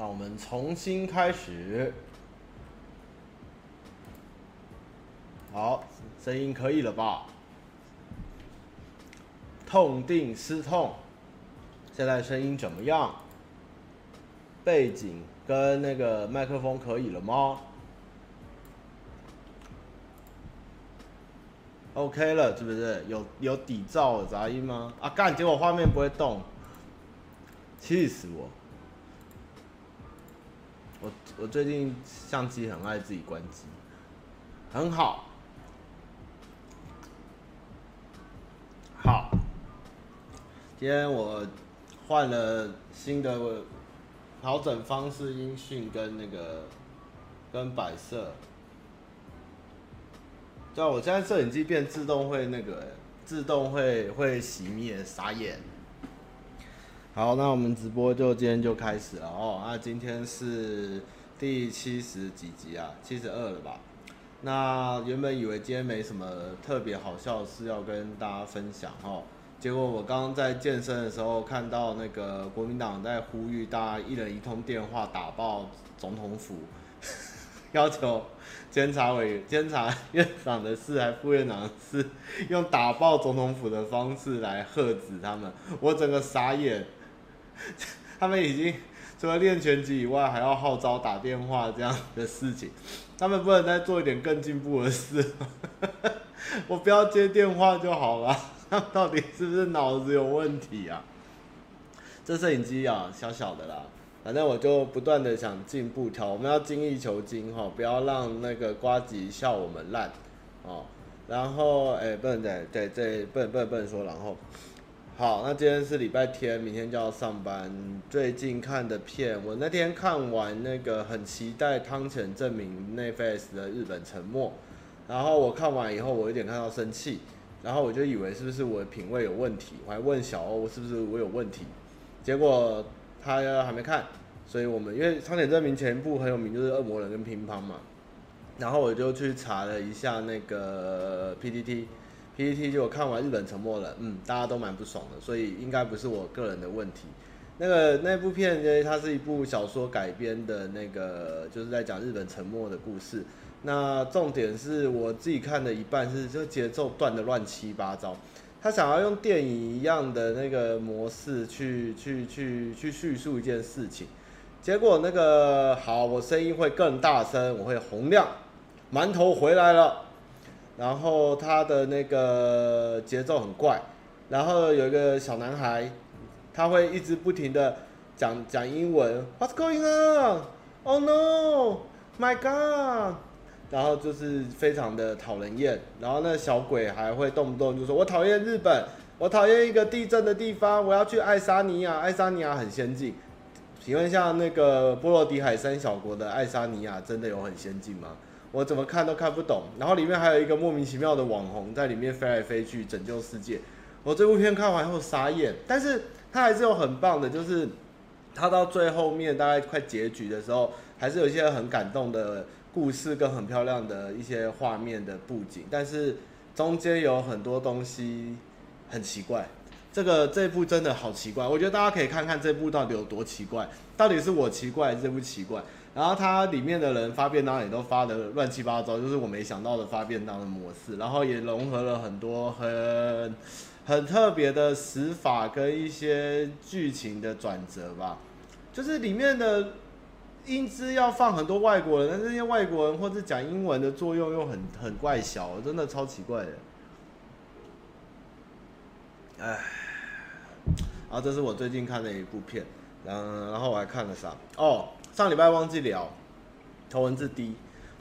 让我们重新开始。好，声音可以了吧？痛定思痛，现在声音怎么样？背景跟那个麦克风可以了吗？OK 了，是不是？有有底噪杂音吗？啊干！结果画面不会动，气死我！我最近相机很爱自己关机，很好。好，今天我换了新的调整方式，音讯跟那个跟摆设。对，我现在摄影机变自动会那个，自动会会熄灭，傻眼。好，那我们直播就今天就开始了哦。那今天是第七十几集啊，七十二了吧？那原本以为今天没什么特别好笑的事要跟大家分享哦，结果我刚刚在健身的时候看到那个国民党在呼吁大家一人一通电话打爆总统府，要求监察委员、监察院长的事还副院长的事，用打爆总统府的方式来喝止他们，我整个傻眼，他们已经除了练拳击以外，还要号召打电话这样的事情。他们不能再做一点更进步的事，我不要接电话就好了。他到底是不是脑子有问题啊？这摄影机啊，小小的啦，反正我就不断的想进步调，我们要精益求精哈，不要让那个瓜吉笑我们烂哦。然后哎、不能再对对，不能不能不能说然后。好，那今天是礼拜天，明天就要上班。最近看的片，我那天看完那个很期待汤浅政明 Netflix 的《日本沉没》，然后我看完以后，我有点看到生气，然后我就以为是不是我的品味有问题，我还问小欧是不是我有问题，结果他还没看，所以我们因为汤浅政明前一部很有名，就是《恶魔人》跟《乒乓》嘛，然后我就去查了一下那个 PTT。PPT 就我看完日本沉没了，嗯，大家都蛮不爽的，所以应该不是我个人的问题。那个那部片呢，它是一部小说改编的，那个就是在讲日本沉没的故事。那重点是我自己看的一半是这节奏断的乱七八糟，他想要用电影一样的那个模式去去去去叙述一件事情，结果那个好，我声音会更大声，我会洪亮，馒头回来了。然后他的那个节奏很怪，然后有一个小男孩，他会一直不停的讲讲英文，What's going on? Oh no, my God！然后就是非常的讨人厌。然后那小鬼还会动不动就说：“我讨厌日本，我讨厌一个地震的地方，我要去爱沙尼亚。爱沙尼亚很先进。”请问一下，那个波罗的海三小国的爱沙尼亚真的有很先进吗？我怎么看都看不懂，然后里面还有一个莫名其妙的网红在里面飞来飞去拯救世界。我这部片看完后傻眼，但是它还是有很棒的，就是 它到最后面大概快结局的时候，还是有一些很感动的故事跟很漂亮的一些画面的布景，但是中间有很多东西很奇怪。这个这部真的好奇怪，我觉得大家可以看看这部到底有多奇怪，到底是我奇怪还是这部奇怪？然后它里面的人发便当也都发的乱七八糟，就是我没想到的发便当的模式，然后也融合了很多很很特别的死法跟一些剧情的转折吧。就是里面的英姿要放很多外国人，但是这些外国人或者讲英文的作用又很很怪小，真的超奇怪的。哎，然后这是我最近看的一部片，然后然后我还看了啥？哦。上礼拜忘记聊头文字 D，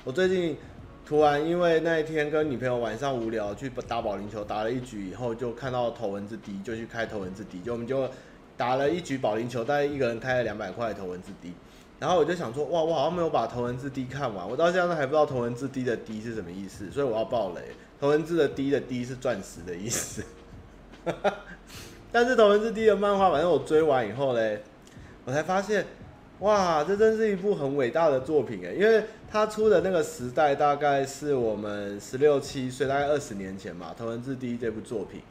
我最近突然因为那一天跟女朋友晚上无聊去打保龄球，打了一局以后就看到头文字 D，就去开头文字 D，就我们就打了一局保龄球，大概一个人开了两百块头文字 D，然后我就想说，哇，我好像没有把头文字 D 看完，我到现在都还不知道头文字 D 的 D 是什么意思，所以我要爆雷，头文字的 D 的 D 是钻石的意思，但是头文字 D 的漫画，反正我追完以后嘞，我才发现。哇，这真是一部很伟大的作品诶！因为他出的那个时代大概是我们十六七岁，大概二十年前嘛，《头文字 D》这部作品，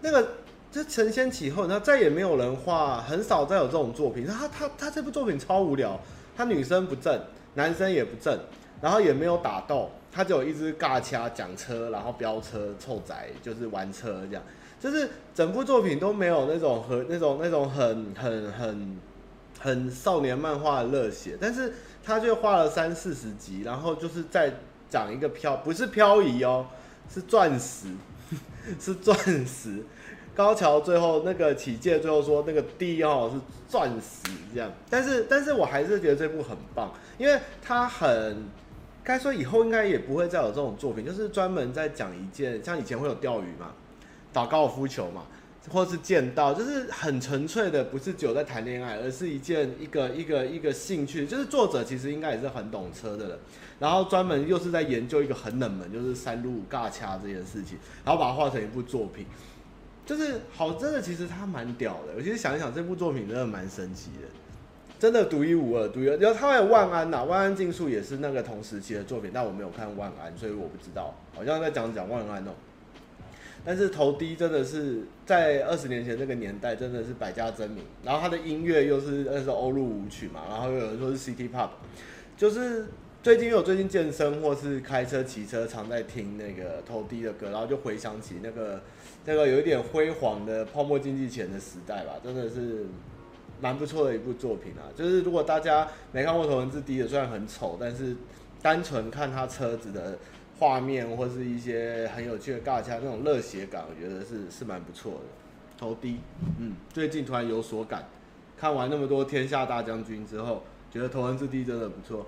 那个就承先启后，然后再也没有人画，很少再有这种作品。他他他这部作品超无聊，他女生不正，男生也不正，然后也没有打斗，他就有一直尬掐讲车，然后飙车臭宅，就是玩车这样，就是整部作品都没有那种和那种那种很很很很少年漫画的热血，但是他就画了三四十集，然后就是在讲一个漂，不是漂移哦，是钻石，是钻石。高桥最后那个启介最后说那个 D 哦是钻石这样，但是但是我还是觉得这部很棒，因为它很该说以后应该也不会再有这种作品，就是专门在讲一件像以前会有钓鱼嘛，打高尔夫球嘛，或是见到，就是很纯粹的，不是只有在谈恋爱，而是一件一个一个一个兴趣，就是作者其实应该也是很懂车的人，然后专门又是在研究一个很冷门，就是山路尬掐这件事情，然后把它画成一部作品。就是好，真的，其实他蛮屌的。我其实想一想，这部作品真的蛮神奇的，真的独一无二，独一。然后他还有万安呐、啊，万安竞速也是那个同时期的作品，但我没有看万安，所以我不知道。好像在讲讲万安哦。但是头低真的是在二十年前那个年代，真的是百家争鸣。然后他的音乐又是那时候欧陆舞曲嘛，然后又有人说是 City Pop，就是最近有最近健身或是开车骑车常在听那个头低的歌，然后就回想起那个。那个有一点辉煌的泡沫经济前的时代吧，真的是蛮不错的一部作品啊。就是如果大家没看过《头文字 D》的，虽然很丑，但是单纯看他车子的画面或是一些很有趣的尬掐那种热血感，我觉得是是蛮不错的。头低，嗯，最近突然有所感，看完那么多《天下大将军》之后，觉得《头文字 D》真的不错。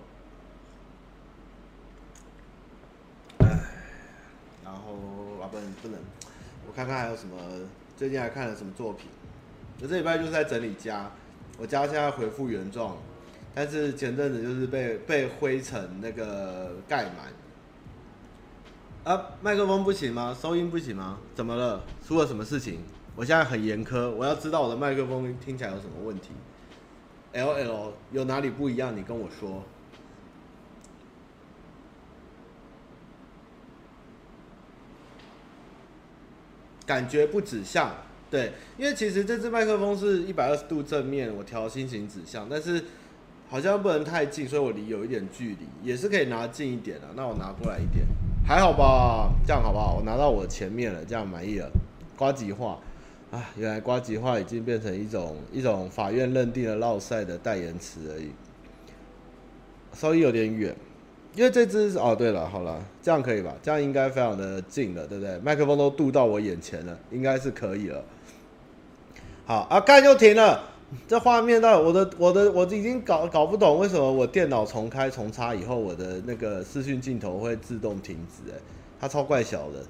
哎，然后啊，不能不能。我看看还有什么，最近还看了什么作品？我这礼拜就是在整理家，我家现在恢复原状，但是前阵子就是被被灰尘那个盖满。啊，麦克风不行吗？收音不行吗？怎么了？出了什么事情？我现在很严苛，我要知道我的麦克风听起来有什么问题。LL 有哪里不一样？你跟我说。感觉不指向，对，因为其实这支麦克风是一百二十度正面，我调心形指向，但是好像不能太近，所以我离有一点距离，也是可以拿近一点的。那我拿过来一点，还好吧？这样好不好？我拿到我前面了，这样满意了。呱吉话，啊，原来呱吉话已经变成一种一种法院认定的烙赛的代言词而已，稍微有点远。因为这支哦，对了，好了，这样可以吧？这样应该非常的近了，对不对？麦克风都渡到我眼前了，应该是可以了。好啊，刚就停了。这画面到我的我的我已经搞搞不懂为什么我电脑重开重插以后，我的那个视讯镜头会自动停止？哎，它超怪小的。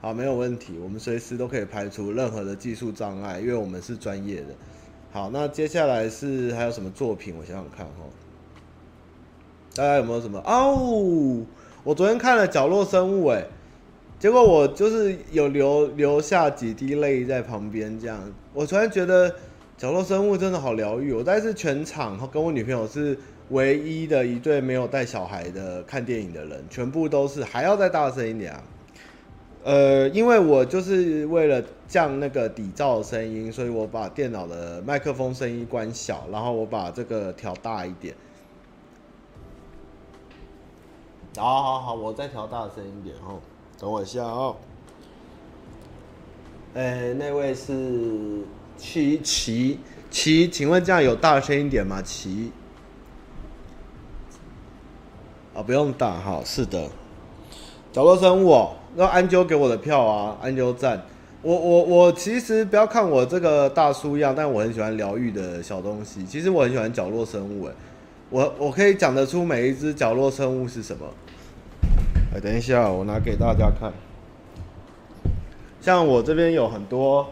好，没有问题，我们随时都可以排除任何的技术障碍，因为我们是专业的。好，那接下来是还有什么作品？我想想看哈。大家有没有什么哦？我昨天看了《角落生物》哎，结果我就是有流流下几滴泪在旁边，这样。我突然觉得《角落生物》真的好疗愈。我大概是全场跟我女朋友是唯一的一对没有带小孩的看电影的人，全部都是还要再大声一点啊。呃，因为我就是为了降那个底噪声音，所以我把电脑的麦克风声音关小，然后我把这个调大一点。好好好，我再调大声一点哦。等我一下哦。哎、那位是琪琪琪，请问这样有大声一点吗？琪。啊，不用大哈。是的。角落生物，让安啾给我的票啊，安啾赞。我我我其实不要看我这个大叔样，但我很喜欢疗愈的小东西。其实我很喜欢角落生物，哎。我我可以讲得出每一只角落生物是什么。哎，等一下，我拿给大家看。像我这边有很多。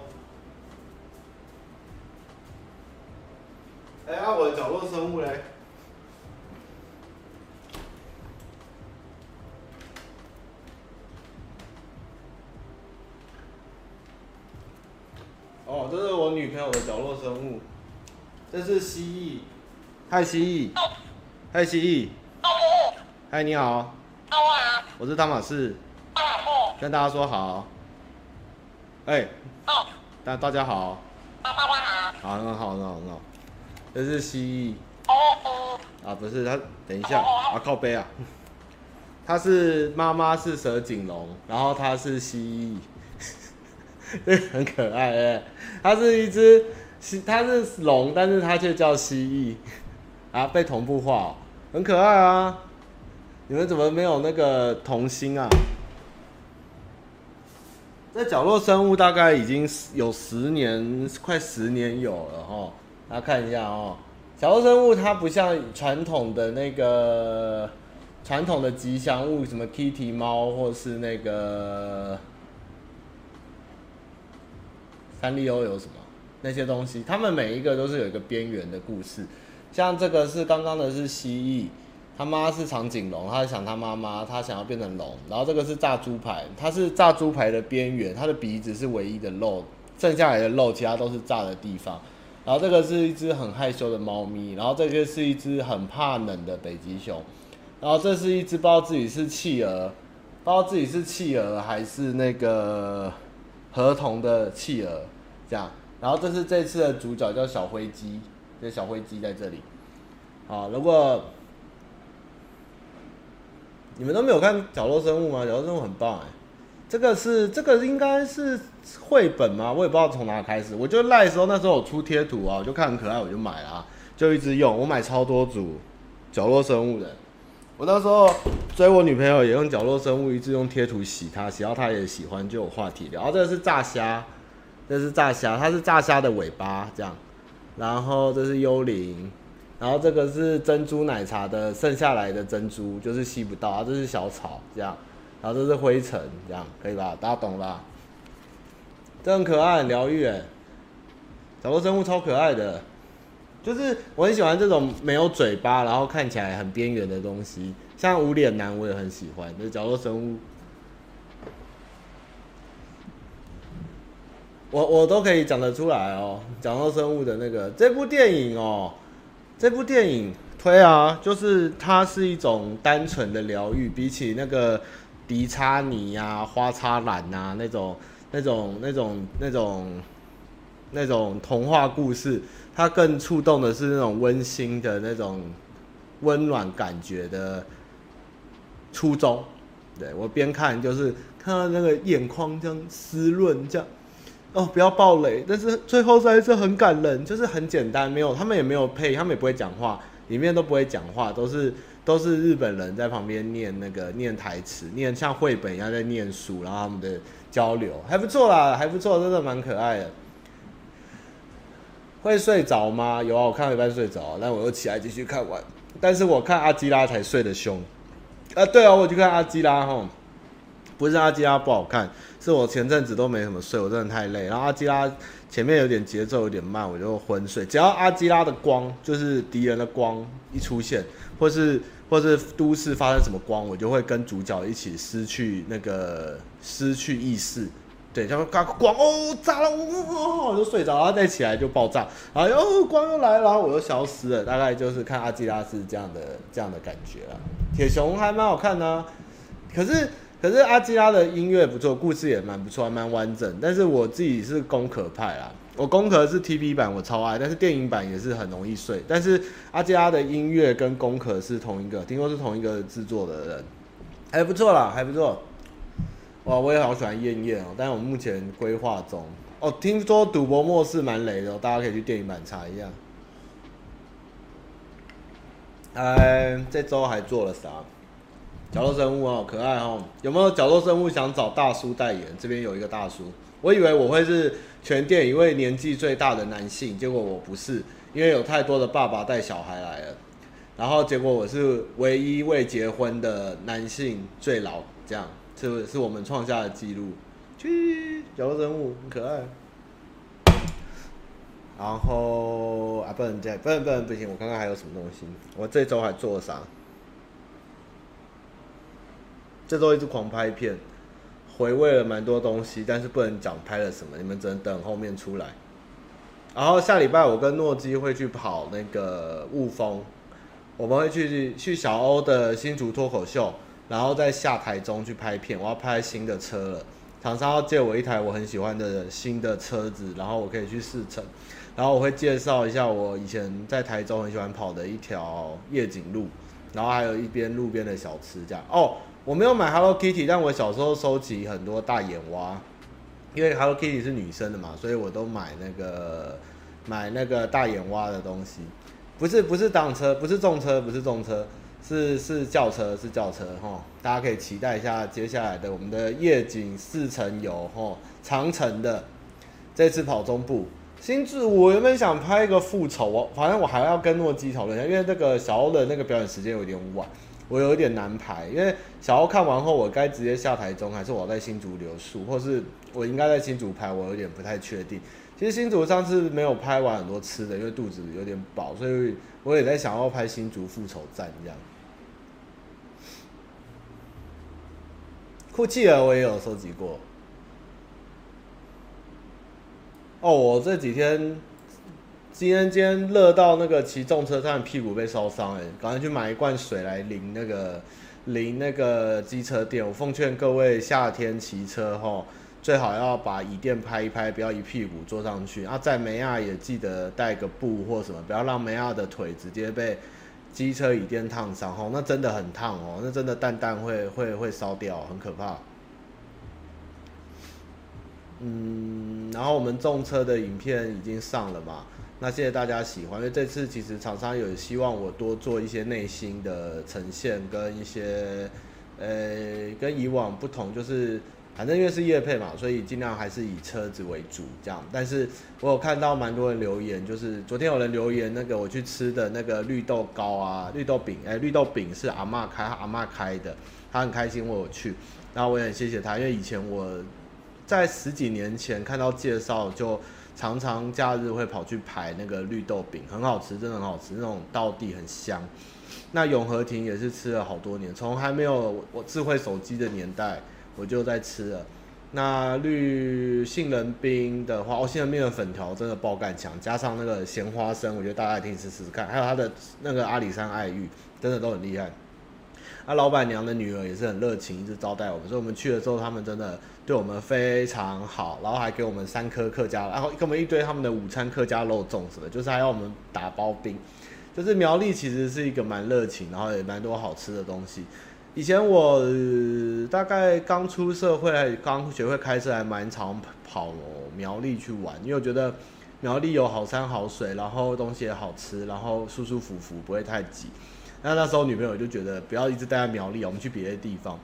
哎，啊，我的角落生物嘞？哦，这是我女朋友的角落生物。这是蜥蜴。嗨，蜥蜴，嗨，蜥蜴，嗨，你好，我是汤马士，跟大家说好，哎，大大家好。大家好。好，很好，很好，很好。这是蜥蜴。哦哦啊，不是，它等一下，啊靠背啊。它是妈妈是蛇颈龙，然后它是蜥蜴，这很可爱哎。它是一只蜥，它是龙，但是它却叫蜥蜴，啊，被同步化，很可爱啊。你们怎么没有那个童心啊？这角落生物大概已经有十年，快十年有了哈。大家看一下哦，角落生物它不像传统的那个。传统的吉祥物，什么 Kitty 猫，或是那个三丽鸥有什么那些东西，他们每一个都是有一个边缘的故事。像这个是刚刚的是蜥蜴，他妈是长颈龙，他想他妈妈，他想要变成龙。然后这个是炸猪排，它是炸猪排的边缘，它的鼻子是唯一的肉，剩下来的肉其他都是炸的地方。然后这个是一只很害羞的猫咪，然后这个是一只很怕冷的北极熊。然后这是一只不知道自己是企鹅，不知道自己是企鹅还是那个河童的企鹅，这样。然后这是这次的主角叫小灰鸡，这小灰鸡在这里。好，如果你们都没有看角落生物吗？角落生物很棒哎，这个是这个应该是绘本吗？我也不知道从哪开始。我就赖的时候那时候我出贴图啊，我就看很可爱，我就买了，就一直用。我买超多组角落生物的。我那时候追我女朋友也用角落生物，一直用贴图洗她，洗到她也喜欢，就有话题聊。然后这个是炸虾，这是炸虾，它是炸虾的尾巴这样。然后这是幽灵，然后这个是珍珠奶茶的剩下来的珍珠，就是吸不到啊。这是小草这样，然后这是灰尘这样，可以吧？大家懂吧？这很可爱，很疗愈哎。角落生物超可爱的。就是我很喜欢这种没有嘴巴，然后看起来很边缘的东西，像无脸男我也很喜欢。就是角落生物，我我都可以讲得出来哦。角落生物的那个这部电影哦，这部电影推啊，就是它是一种单纯的疗愈，比起那个迪擦尼呀、花插兰呐那种那种那种那种那种童话故事。它更触动的是那种温馨的那种温暖感觉的初衷。对，我边看就是看到那个眼眶这样湿润，这样哦，不要爆雷。但是最后还是很感人，就是很简单，没有他们也没有配，他们也不会讲话，里面都不会讲话，都是都是日本人在旁边念那个念台词，念像绘本一样在念书，然后他们的交流还不错啦，还不错，真的蛮可爱的。会睡着吗？有啊，我看到一半睡着，但我又起来继续看完。但是我看阿基拉才睡得凶。啊，对啊，我去看阿基拉哈，不是阿基拉不好看，是我前阵子都没怎么睡，我真的太累。然后阿基拉前面有点节奏有点慢，我就昏睡。只要阿基拉的光，就是敌人的光一出现，或是或是都市发生什么光，我就会跟主角一起失去那个失去意识。对，像刚光哦炸了，哦哦，我就睡着，然后再起来就爆炸，然后又光又来了，然后我又消失了。大概就是看阿基拉是这样的这样的感觉了。铁熊还蛮好看的，可是可是阿基拉的音乐不错，故事也蛮不错，还蛮完整。但是我自己是攻壳派啦，我攻壳是 TV 版，我超爱，但是电影版也是很容易睡。但是阿基拉的音乐跟攻壳是同一个，听说是同一个制作的人，还不错啦，还不错。哇，我也好喜欢燕燕哦，但是我目前规划中哦。听说赌博默示蛮雷的，大家可以去电影版查一下。哎，这周还做了啥？角落生物哦，可爱哦。有没有角落生物想找大叔代言？这边有一个大叔，我以为我会是全店一位年纪最大的男性，结果我不是，因为有太多的爸爸带小孩来了。然后结果我是唯一未结婚的男性最老，这样。是是我们创下的记录，去角落生物很可爱。然后啊，不能这样，不能不能不行，我看看还有什么东西。我这周还做了啥？这周一直狂拍片，回味了蛮多东西，但是不能讲拍了什么，你们只能等后面出来。然后下礼拜我跟诺基会去跑那个雾峰，我们会去去小欧的新竹脱口秀。然后再下台中去拍片，我要拍新的车了，厂商要借我一台我很喜欢的新的车子，然后我可以去试乘，然后我会介绍一下我以前在台中很喜欢跑的一条夜景路，然后还有一边路边的小吃这样。哦，我没有买 Hello Kitty，但我小时候收集很多大眼蛙，因为 Hello Kitty 是女生的嘛，所以我都买那个买那个大眼蛙的东西。不是不是挡车，不是重车，不是重车，是是轿车，是轿车齁。大家可以期待一下接下来的我们的夜景四层游齁，长城的这次跑中部新智。我原本想拍一个复仇，我反正我还要跟诺基讨论一下，因为那个小欧的那个表演时间有点晚，我有一点难排。因为小欧看完后，我该直接下台中，还是我在新竹留宿，或是我应该在新竹拍，我有点不太确定。其实新竹上次没有拍完很多吃的，因为肚子有点饱，所以我也在想要拍新竹复仇战这样。酷企鹅我也有收集过。哦，我这几天今天今天热到那个骑重车，差点屁股被烧伤哎，赶快去买一罐水来淋那个淋那个机车垫。我奉劝各位夏天骑车齁。最好要把椅垫拍一拍，不要一屁股坐上去。啊，在梅亚也记得带个布或什么，不要让梅亚的腿直接被机车椅垫烫伤哦，那真的很烫哦，那真的蛋蛋会会会烧掉，很可怕。嗯，然后我们重车的影片已经上了嘛？那谢谢大家喜欢，因为这次其实厂商有希望我多做一些内心的呈现，跟一些呃跟以往不同，就是。反正因为是业配嘛，所以尽量还是以车子为主这样。但是我有看到蛮多人留言，就是昨天有人留言那个我去吃的那个绿豆糕啊、绿豆饼，哎、绿豆饼是阿嬷开，阿嬷开的，他很开心我去，然后我也很谢谢他，因为以前我在十几年前看到介绍，就常常假日会跑去排那个绿豆饼，很好吃，真的很好吃，那种道地很香。那永和亭也是吃了好多年，从还没有我智慧手机的年代。我就在吃了，那绿杏仁冰的话，哦，杏仁冰的粉条真的爆干强，加上那个咸花生，我觉得大家也可以试试看。还有它的那个阿里山爱玉，真的都很厉害。那老板娘的女儿也是很热情，一直招待我们，所以我们去了之后，他们真的对我们非常好，然后还给我们三颗客家，然后给我们一堆他们的午餐客家肉粽什么，就是还要我们打包冰。就是苗栗其实是一个蛮热情，然后也蛮多好吃的东西。以前我、大概刚出社会，刚学会开车，还蛮常跑苗栗去玩，因为我觉得苗栗有好山好水，然后东西也好吃，然后舒舒服服，不会太挤。那那时候女朋友就觉得不要一直待在苗栗，我们去别的地方。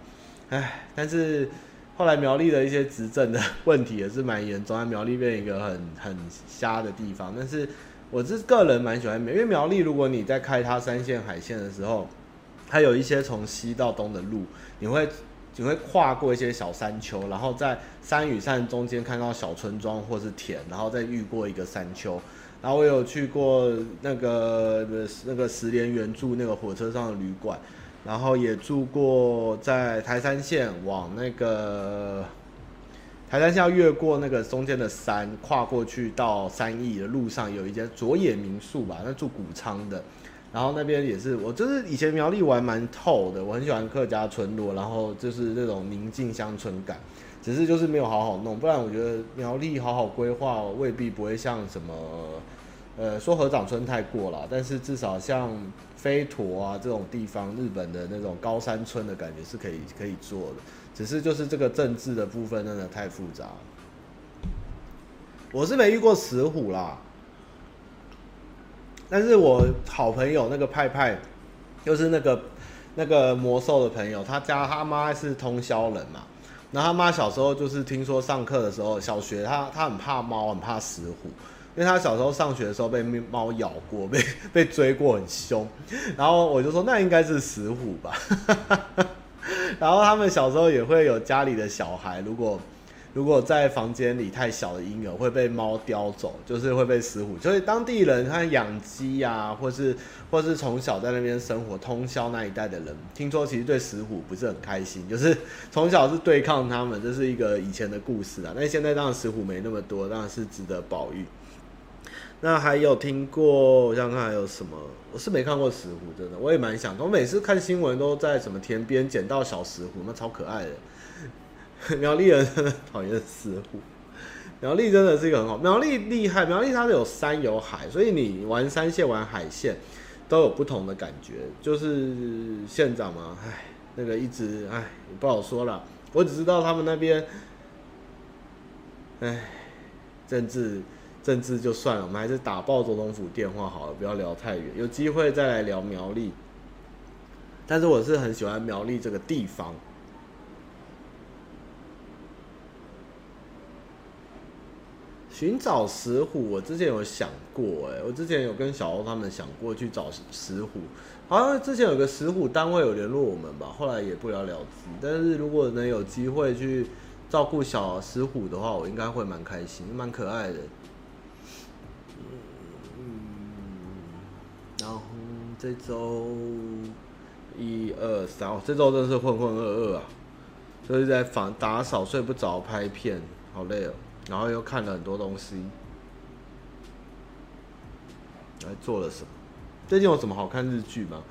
唉，但是后来苗栗的一些执政的问题也是蛮严重，在苗栗变一个很很瞎的地方。但是我是个人蛮喜欢苗，因为苗栗如果你在开它山线海线的时候。它有一些从西到东的路，你会你会跨过一些小山丘，然后在山与山中间看到小村庄或是田，然后再遇过一个山丘。然后我有去过那个那个石莲园住那个火车上的旅馆，然后也住过在台山线往那个台山线要越过那个中间的山，跨过去到三义的路上有一间佐野民宿吧，那住谷仓的。然后那边也是，我就是以前苗栗玩蛮透的，我很喜欢客家村落，然后就是那种宁静乡村感，只是就是没有好好弄，不然我觉得苗栗好好规划未必不会像什么，呃，说合掌村太过了，但是至少像飞陀啊这种地方，日本的那种高山村的感觉是可以可以做的，只是就是这个政治的部分真的太复杂，我是没遇过石虎啦。但是我好朋友那个派派，就是那个那个魔兽的朋友，他家他妈是通宵人嘛，然后他妈小时候就是听说上课的时候，小学他他很怕猫，很怕石虎，因为他小时候上学的时候被猫咬过，被被追过很凶，然后我就说那应该是石虎吧，然后他们小时候也会有家里的小孩，如果。如果在房间里太小的婴儿会被猫叼走，就是会被石虎。所以当地人他养鸡呀，或是或是从小在那边生活，通宵那一带的人，听说其实对石虎不是很开心，就是从小是对抗他们，这是一个以前的故事啊。但现在当然石虎没那么多，当然是值得保育。那还有听过，我想看还有什么？我是没看过石虎，真的，我也蛮想。我每次看新闻都在什么田边捡到小石虎，那超可爱的。苗栗人真的讨厌死虎。苗栗真的是一个很好，苗栗厉害，苗栗它是有山有海，所以你玩山线玩海线都有不同的感觉。就是县长嘛，唉，那个一直唉，不好说了。我只知道他们那边，唉，政治政治就算了，我们还是打爆总统府电话好了，不要聊太远。有机会再来聊苗栗。但是我是很喜欢苗栗这个地方。寻找石虎，我之前有想过，哎，我之前有跟小欧他们想过去找石虎，好像之前有个石虎单位有联络我们吧，后来也不了了之。但是如果能有机会去照顾小石虎的话，我应该会蛮开心，蛮可爱的。嗯，然后这周一二三哦，这周真是浑浑噩噩啊，就是在房打扫睡不着，拍片，好累哦。然后又看了很多东西，还做了什么？最近有什么好看日剧吗？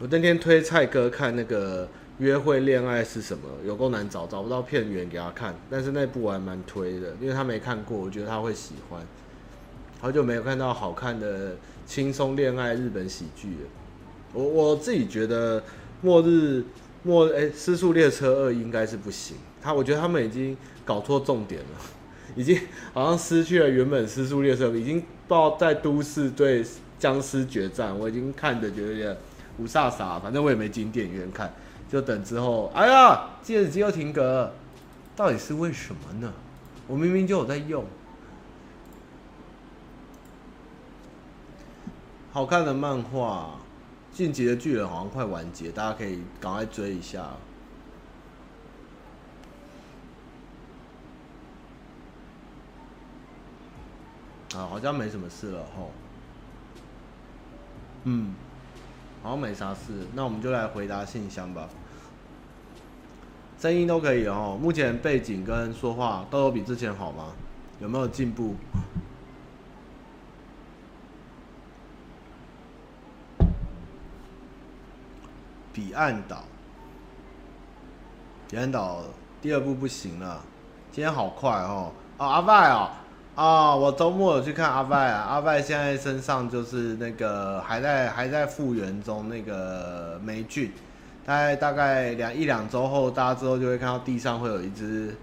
我那天推蔡哥看那个《约会恋爱是什么》，有够难找，找不到片源给他看。但是那部我还蛮推的，因为他没看过，我觉得他会喜欢。好久没有看到好看的轻松恋爱日本喜剧了。我我自己觉得《末日末哎失速列车二》应该是不行。他我觉得他们已经搞错重点了。已经好像失去了原本失速列车，已经不知道在都市对僵尸决战，我已经看的觉得有点雾煞煞，反正我也没进电影院看，就等之后。哎呀，戒指机又停格，到底是为什么呢？我明明就有在用。好看的漫画，《进击的巨人》好像快完结，大家可以赶快追一下。啊，好像没什么事了吼。嗯，好像没啥事，那我们就来回答信箱吧。声音都可以哦，目前背景跟说话都有比之前好吗？有没有进步？彼岸岛，彼岸岛第二部不行了，今天好快哦。哦，阿拜哦。啊、我周末有去看阿拜啊，阿拜现在身上就是那个还在还在复原中，那个霉菌，大概大概两一两周后，大家之后就会看到地上会有一只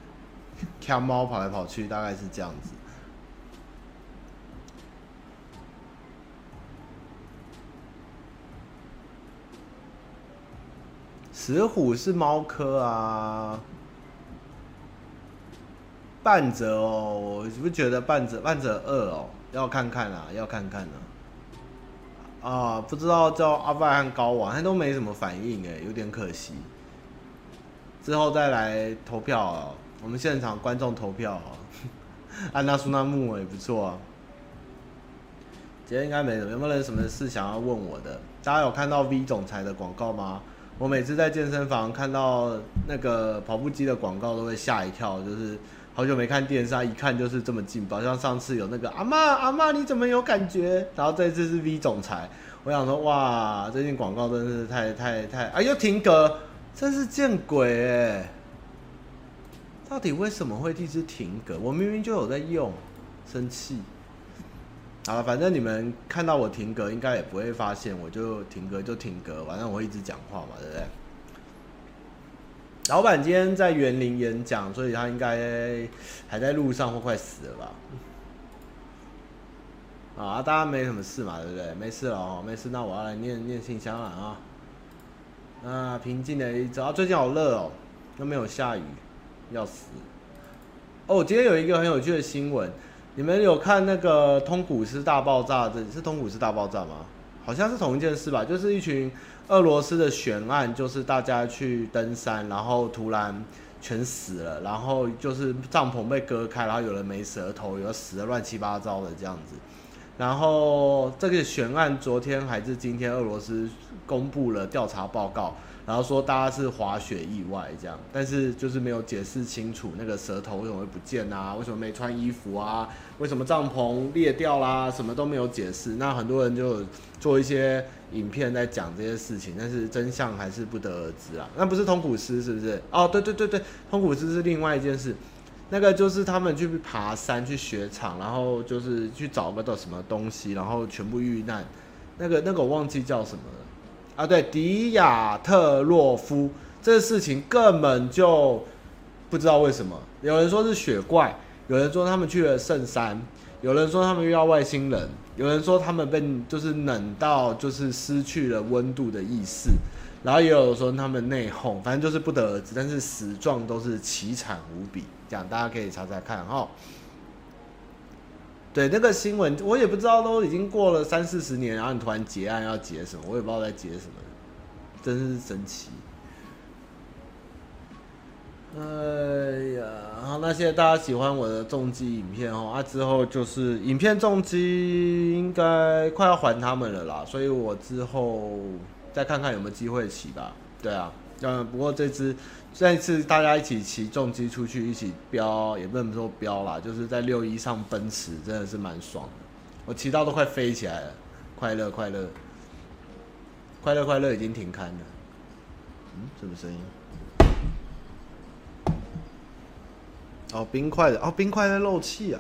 看猫跑来跑去，大概是这样子。石虎是猫科啊。半折哦，我不觉得半折半折二哦，要看看啊，要看看啊。啊，不知道叫阿拜和高王，他都没什么反应哎，有点可惜。之后再来投票啊，我们现场观众投票啊。安娜苏纳木也不错啊。今天应该没什么，有没有人什么事想要问我的？大家有看到 V 总裁的广告吗？我每次在健身房看到那个跑步机的广告，都会吓一跳，就是。好久没看电视，一看就是这么劲爆。像上次有那个阿妈阿妈，你怎么有感觉？然后这次是 V 总裁，我想说哇，最近广告真的是太太太，哎呦停格，真是见鬼哎！到底为什么会一直停格？我明明就有在用，生气。好了，反正你们看到我停格，应该也不会发现，我就停格就停格，反正我会一直讲话嘛，对不对？老板今天在园林演讲，所以他应该还在路上或快死了吧？啊，大家没什么事嘛，对不对？没事了哦，没事。那我要来念念信箱了啊。啊，平静的一周啊，最近好热哦，又没有下雨，要死。哦，今天有一个很有趣的新闻，你们有看那个通古斯大爆炸？这是通古斯大爆炸吗？好像是同一件事吧，就是一群。俄罗斯的悬案就是大家去登山，然后突然全死了，然后就是帐篷被割开，然后有人没舌头，有人死的乱七八糟的这样子。然后这个悬案昨天还是今天，俄罗斯公布了调查报告，然后说大家是滑雪意外这样，但是就是没有解释清楚那个舌头为什么会不见啊，为什么没穿衣服啊，为什么帐篷裂掉啦，什么都没有解释。那很多人就做一些影片在讲这些事情，但是真相还是不得而知啊。那不是通古斯是不是？哦，对对对对，通古斯是另外一件事。那个就是他们去爬山去雪场，然后就是去找个到什么东西，然后全部遇难。那个那个我忘记叫什么了啊？对，迪亚特洛夫，这个事情根本就不知道为什么。有人说是雪怪，有人说他们去了圣山，有人说他们遇到外星人，有人说他们被就是冷到就是失去了温度的意识。然后也有说他们内讧，反正就是不得而知，但是死状都是凄惨无比，这样大家可以查查看哈。对，那个新闻我也不知道，都已经过了三四十年，然后你突然结案要结什么，我也不知道在结什么，真是神奇。哎呀，好，那谢谢大家喜欢我的重机影片哦，啊之后就是影片重机应该快要还他们了啦，所以我之后。再看看有没有机会骑吧。对啊，嗯，不过这次这一次大家一起骑重机出去一起飙，也不能说飙啦，就是在六一上奔驰，真的是蛮爽的。我骑到都快飞起来了，快乐快乐，快乐快乐已经停刊了。嗯，什么声音？哦，冰块的哦，冰块在漏气啊。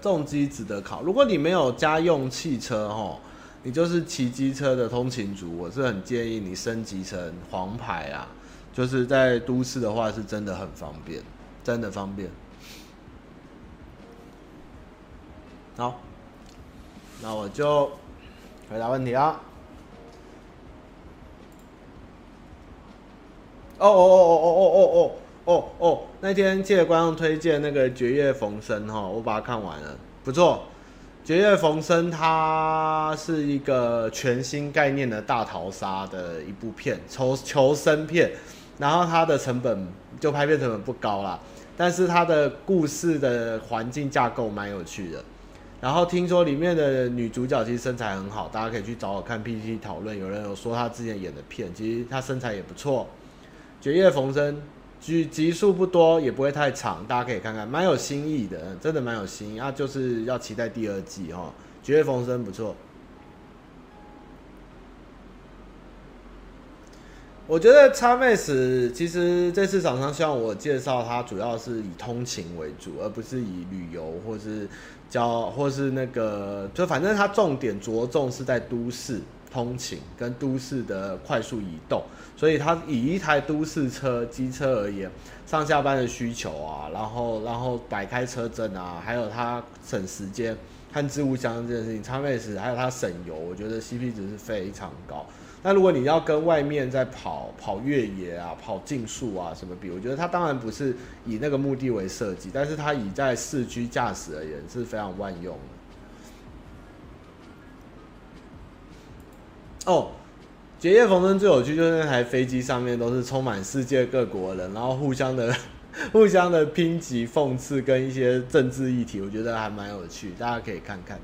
重机值得考，如果你没有家用汽车哦，你就是骑机车的通勤族，我是很建议你升级成黄牌啊，就是在都市的话是真的很方便，真的方便。好，那我就回答问题啊。哦哦哦哦哦哦哦哦。哦，那天借观众推荐那个《绝夜逢生》哈，我把它看完了，不错。《绝夜逢生》它是一个全新概念的大逃杀的一部片，求求生片。然后它的成本就拍片成本不高啦，但是它的故事的环境架构蛮有趣的。然后听说里面的女主角其实身材很好，大家可以去找我看 PPT 讨论。有人有说她之前演的片，其实她身材也不错。《绝夜逢生》。集集数不多，也不会太长，大家可以看看，蛮有新意的，真的蛮有新意啊！就是要期待第二季哈，绝夜逢生不错。我觉得 XMAX 其实这次厂商希望我介绍它，主要是以通勤为主，而不是以旅游或是交或是那个，就反正它重点着重是在都市。通勤跟都市的快速移动，所以它以一台都市车机车而言，上下班的需求啊，然后然后摆开车阵啊，还有它省时间和置物箱这件事情，XMAX 还有它省油，我觉得 CP 值是非常高。那如果你要跟外面在跑跑越野啊、跑竞速啊什么比，我觉得它当然不是以那个目的为设计，但是它以在市区驾驶而言是非常万用的。哦，绝夜逢生最有趣就是那台飞机上面都是充满世界各国人，然后互相的、互相的抨击、讽刺跟一些政治议题，我觉得还蛮有趣，大家可以看看。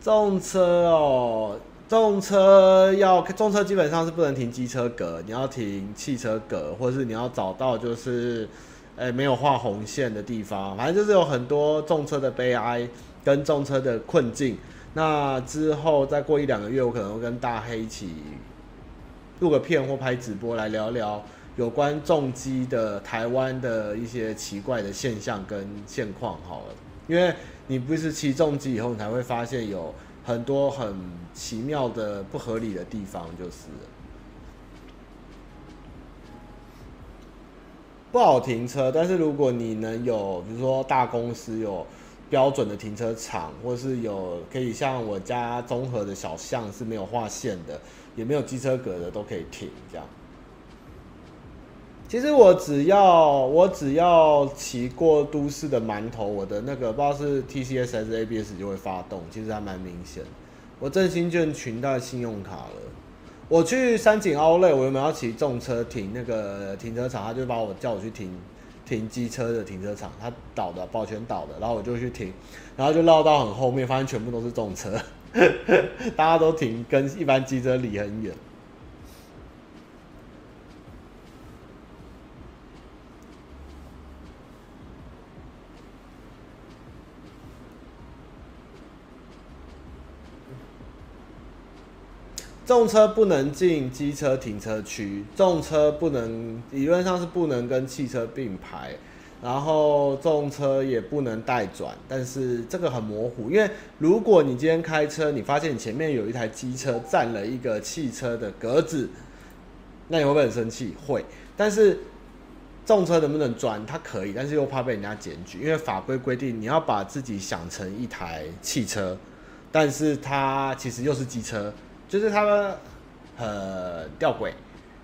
重车哦，重车要重车基本上是不能停机车格，你要停汽车格，或是你要找到就是，诶、欸、没有画红线的地方，反正就是有很多重车的悲哀跟重车的困境。那之后再过一两个月，我可能会跟大黑一起录个片或拍直播，来聊聊有关重机的台湾的一些奇怪的现象跟现况好了。因为你不是骑重机以后，你才会发现有很多很奇妙的不合理的地方，就是不好停车。但是如果你能有，比如说大公司有。标准的停车场，或是有可以像我家综合的小巷是没有划线的，也没有机车格的，都可以停这样。其实我只要我只要骑过都市的馒头，我的那个不知道是 TCS 还是 ABS 就会发动，其实还蛮明显。我振兴券群带信用卡了，我去三井奥莱，我有没有要骑重车停那个停车场，他就把我叫我去停。停机车的停车场，它倒的，保全倒的，然后我就去停，然后就绕到很后面，发现全部都是重车，大家都停，跟一般机车离很远。重车不能进机车停车区，重车不能理论上是不能跟汽车并排，然后重车也不能带转，但是这个很模糊，因为如果你今天开车，你发现你前面有一台机车占了一个汽车的格子，那你会不会很生气？会，但是重车能不能转？它可以，但是又怕被人家检举，因为法规规定你要把自己想成一台汽车，但是它其实又是机车。就是他们很吊诡，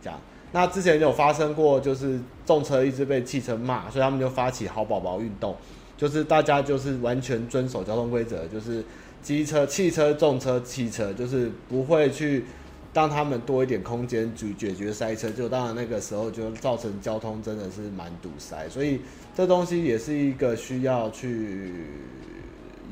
这样。那之前有发生过，就是重车一直被汽车骂，所以他们就发起好宝宝运动，就是大家就是完全遵守交通规则，就是机车、汽车、重车、汽车，就是不会去让他们多一点空间去解决塞车。就当然那个时候就造成交通真的是蛮堵塞，所以这东西也是一个需要去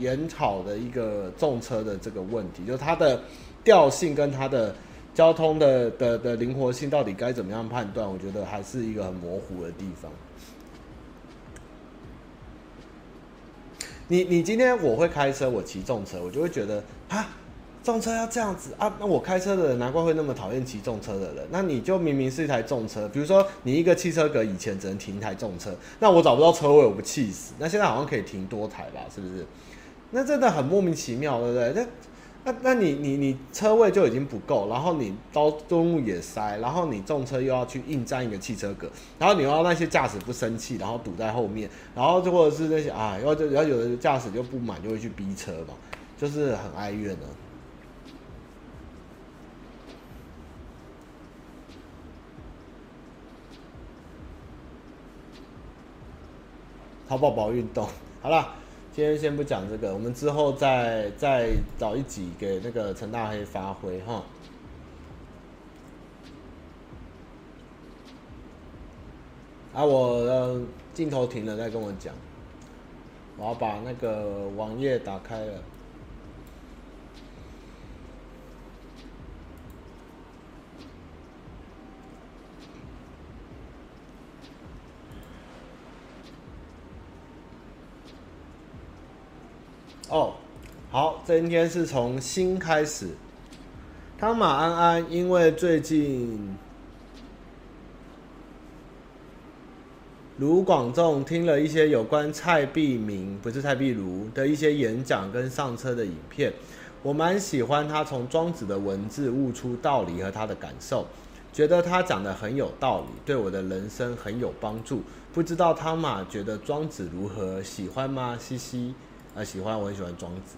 研讨的一个重车的这个问题，就是它的。调性跟它的交通的的的灵活性到底该怎么样判断？我觉得还是一个很模糊的地方。你你今天我会开车，我骑重车，我就会觉得啊，重车要这样子啊，那我开车的人难怪会那么讨厌骑重车的人。那你就明明是一台重车，比如说你一个汽车格以前只能停一台重车，那我找不到车位，我不气死？那现在好像可以停多台吧？是不是？那真的很莫名其妙，对不对？那。那那你你你车位就已经不够，然后你到中路也塞，然后你重车又要去硬占一个汽车格，然后你要那些驾驶不生气，然后堵在后面，然后就或者是那些啊，要就要有的驾驶就不满，就会去逼车嘛，就是很哀怨的。淘宝宝运动，好了。今天先不讲这个，我们之后再再找一集给那个陈大黑发挥哈。啊，我的镜头停了再跟我讲，我要把那个网页打开了。哦，好，今天是从新开始。汤马安安因为最近卢广仲听了一些有关蔡璧明，不是蔡璧如的一些演讲跟上车的影片，我蛮喜欢他从庄子的文字悟出道理和他的感受，觉得他讲的很有道理，对我的人生很有帮助。不知道汤马觉得庄子如何？喜欢吗？嘻嘻。啊，喜欢，我很喜欢庄子。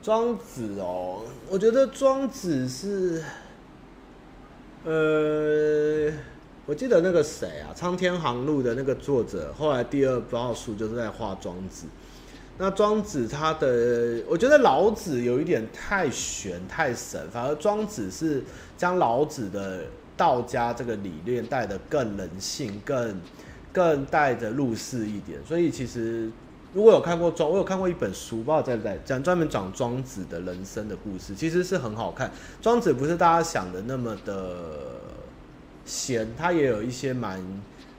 庄子哦，我觉得庄子是，呃，我记得那个谁啊，《苍天航路》的那个作者，后来第二部书就是在画庄子。那庄子他的，我觉得老子有一点太玄太神，反而庄子是将老子的道家这个理念带得更人性，更更带着入世一点，所以其实。如果有看过庄，我有看过一本书，不知道在不在讲专门讲庄子的人生的故事，其实是很好看。庄子不是大家想的那么的闲，他也有一些蛮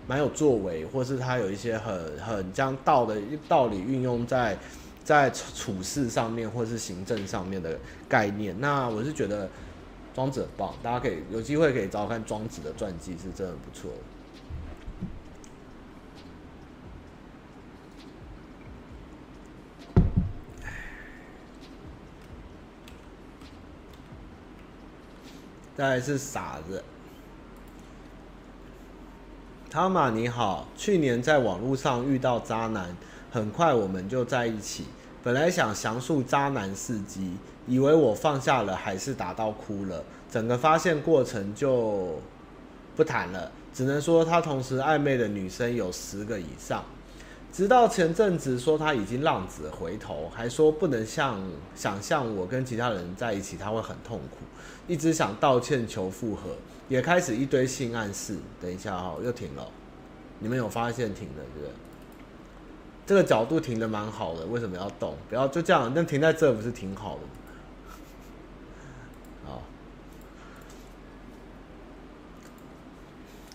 蛮有作为，或是他有一些很很将道的道理运用在在处事上面，或是行政上面的概念。那我是觉得庄子很棒，大家可以有机会可以找看庄子的传记，是真的不错。再来是傻子，汤玛你好，去年在网络上遇到渣男，很快我们就在一起。本来想详述渣男事迹，以为我放下了，还是打到哭了。整个发现过程就不谈了，只能说他同时暧昧的女生有十个以上。直到前阵子说他已经浪子回头，还说不能像想象我跟其他人在一起，他会很痛苦。一直想道歉求复合，也开始一堆性暗示。等一下哈，又停了。你们有发现停了对不对？这个角度停的蛮好的，为什么要动？不要就这样，那停在这不是挺好的？好，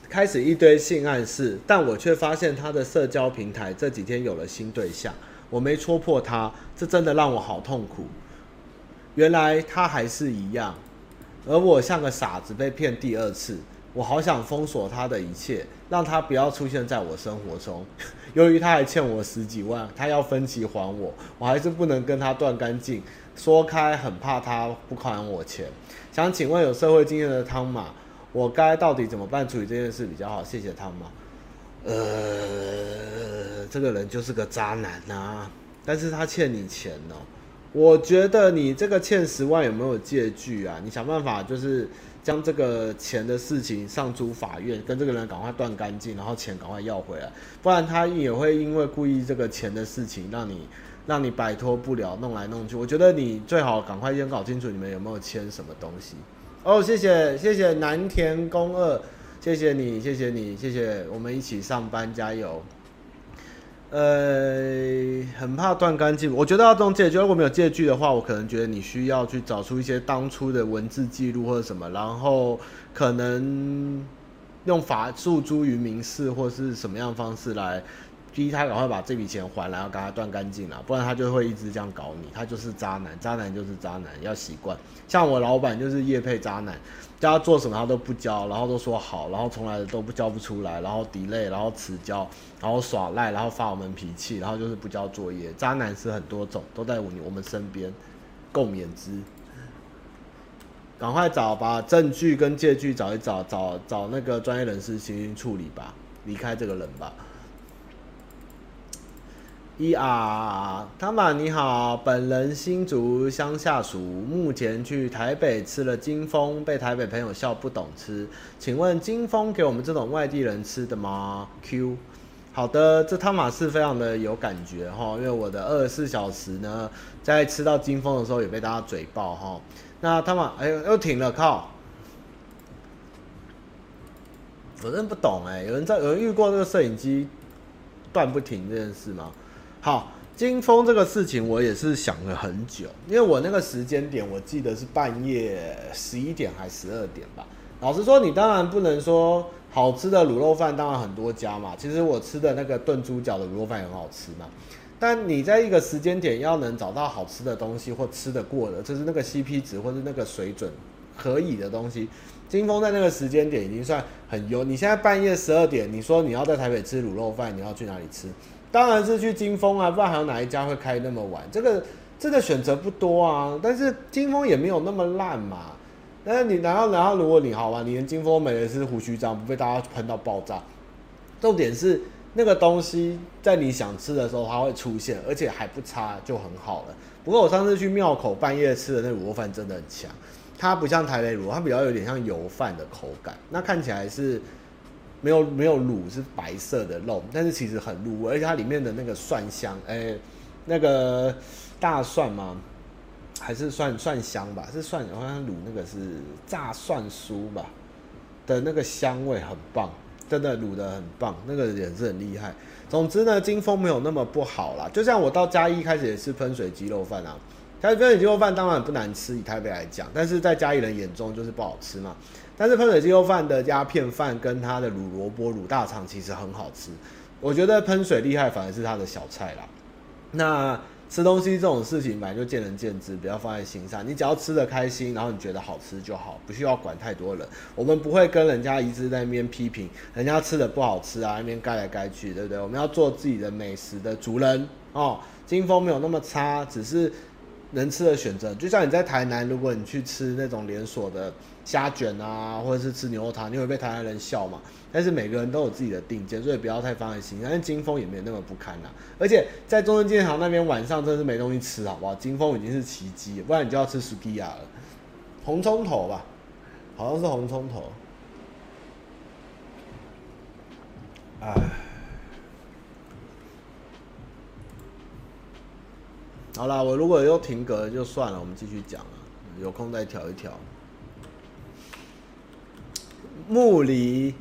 开始一堆性暗示，但我却发现他的社交平台这几天有了新对象。我没戳破他，这真的让我好痛苦。原来他还是一样。而我像个傻子被骗第二次。我好想封锁他的一切，让他不要出现在我生活中。由于他还欠我十几万，他要分期还我，我还是不能跟他断干净。说开很怕他不还我钱。想请问有社会经验的汤马，我该到底怎么办处理这件事比较好？谢谢汤马。呃，这个人就是个渣男呐、啊，但是他欠你钱哦。我觉得你这个欠十万有没有借据啊？你想办法就是。将这个钱的事情上诸法院，跟这个人赶快断干净，然后钱赶快要回来，不然他也会因为故意这个钱的事情让你让你摆脱不了，弄来弄去。我觉得你最好赶快先搞清楚你们有没有签什么东西。哦，谢谢谢谢南田宫二，谢谢你谢谢你谢谢，我们一起上班加油。呃，很怕断干净。我觉得要这种借据，如果没有借据的话，我可能觉得你需要去找出一些当初的文字记录或者什么，然后可能用法诉诸于民事或是什么样方式来。逼他赶快把这笔钱还了，然后赶快断干净了，不然他就会一直这样搞你。他就是渣男，渣男就是渣男，要习惯。像我老板就是业配渣男，叫他做什么他都不交，然后都说好，然后从来都不交不出来，然后 delay，然后迟交，然后耍赖，然后发我们脾气，然后就是不交作业。渣男是很多种，都在我我们身边，共勉之。赶快找，把证据跟借据找一找，找找那个专业人士进行处理吧，离开这个人吧。一啊，汤马你好，本人新竹乡下属，目前去台北吃了金峰，被台北朋友笑不懂吃，请问金峰给我们这种外地人吃的吗？Q，好的，这汤马是非常的有感觉哈，因为我的二十四小时呢，在吃到金峰的时候也被大家嘴爆哈。那汤马，哎呦，又停了，靠！我真不懂哎，有人在有人遇过这个摄影机断不停这件事吗？好，金峰这个事情我也是想了很久，因为我那个时间点我记得是半夜十一点还十二点吧。老实说，你当然不能说好吃的卤肉饭当然很多家嘛。其实我吃的那个炖猪脚的卤肉饭很好吃嘛。但你在一个时间点要能找到好吃的东西或吃得过的，就是那个 CP 值或是那个水准可以的东西，金峰在那个时间点已经算很优。你现在半夜十二点，你说你要在台北吃卤肉饭，你要去哪里吃？当然是去金峰啊，不然还有哪一家会开那么晚？这个这个选择不多啊。但是金峰也没有那么烂嘛。但是你然后然后如果你好吧，你连金峰美的是胡须章，不被大家喷到爆炸。重点是那个东西在你想吃的时候它会出现，而且还不差，就很好了。不过我上次去庙口半夜吃的那卤肉饭真的很强，它不像台北卤，它比较有点像油饭的口感，那看起来是。没有没有卤是白色的肉，但是其实很入味，而且它里面的那个蒜香，哎、那个大蒜吗？还是蒜蒜香吧？是蒜，好像卤那个是炸蒜酥吧？的那个香味很棒，真的卤得很棒，那个也是很厉害。总之呢，金峰没有那么不好啦。就像我到嘉义开始也吃喷水鸡肉饭啊，它喷水鸡肉饭当然不难吃，以台北来讲，但是在嘉义人眼中就是不好吃嘛。但是喷水鸡肉饭的鸭片饭跟它的卤萝卜、卤大肠其实很好吃，我觉得喷水厉害反而是它的小菜啦。那吃东西这种事情本来就见仁见智，不要放在心上。你只要吃得开心，然后你觉得好吃就好，不需要管太多人。我们不会跟人家一直在那边批评人家吃的不好吃啊，那边盖来盖去，对不对？我们要做自己的美食的主人哦。金峰没有那么差，只是能吃的选择。就像你在台南，如果你去吃那种连锁的。虾卷啊，或者是吃牛肉汤，你会被台湾人笑嘛？但是每个人都有自己的定见，所以不要太放在心上。但金峰也没有那么不堪啊，而且在中正纪念堂那边晚上真的是没东西吃，好不好？金峰已经是奇迹，不然你就要吃薯片了，红葱头吧，好像是红葱头。哎，好啦，我如果又停格就算了，我们继续讲了，有空再调一调。木梨，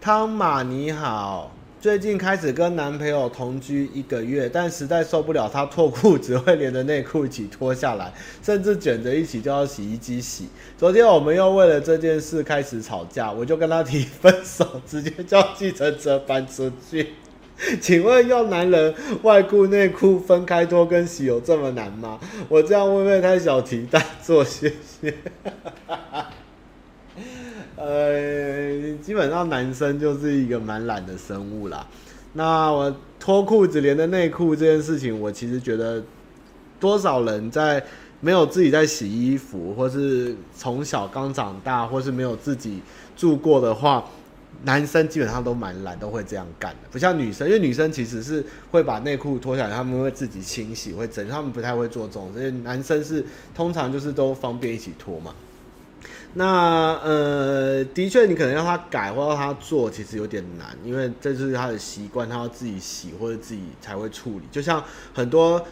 汤马你好，最近开始跟男朋友同居一个月，但实在受不了他脱裤子会连着内裤一起脱下来，甚至卷着一起就要洗衣机洗。昨天我们又为了这件事开始吵架，我就跟他提分手，直接叫计程车搬出去。请问要男人外裤内裤分开脱跟洗有这么难吗？我这样会不会太小题大做？谢谢。呃，基本上男生就是一个蛮懒的生物啦。那我脱裤子连的内裤这件事情，我其实觉得多少人在没有自己在洗衣服，或是从小刚长大，或是没有自己住过的话。男生基本上都蛮懒，都会这样干的，不像女生，因为女生其实是会把内裤脱下来，他们会自己清洗，会整，他们不太会做这种，所以男生是通常就是都方便一起脱嘛。那呃，的确，你可能要他改或让他做，其实有点难，因为这就是他的习惯，他要自己洗或者自己才会处理，就像很多。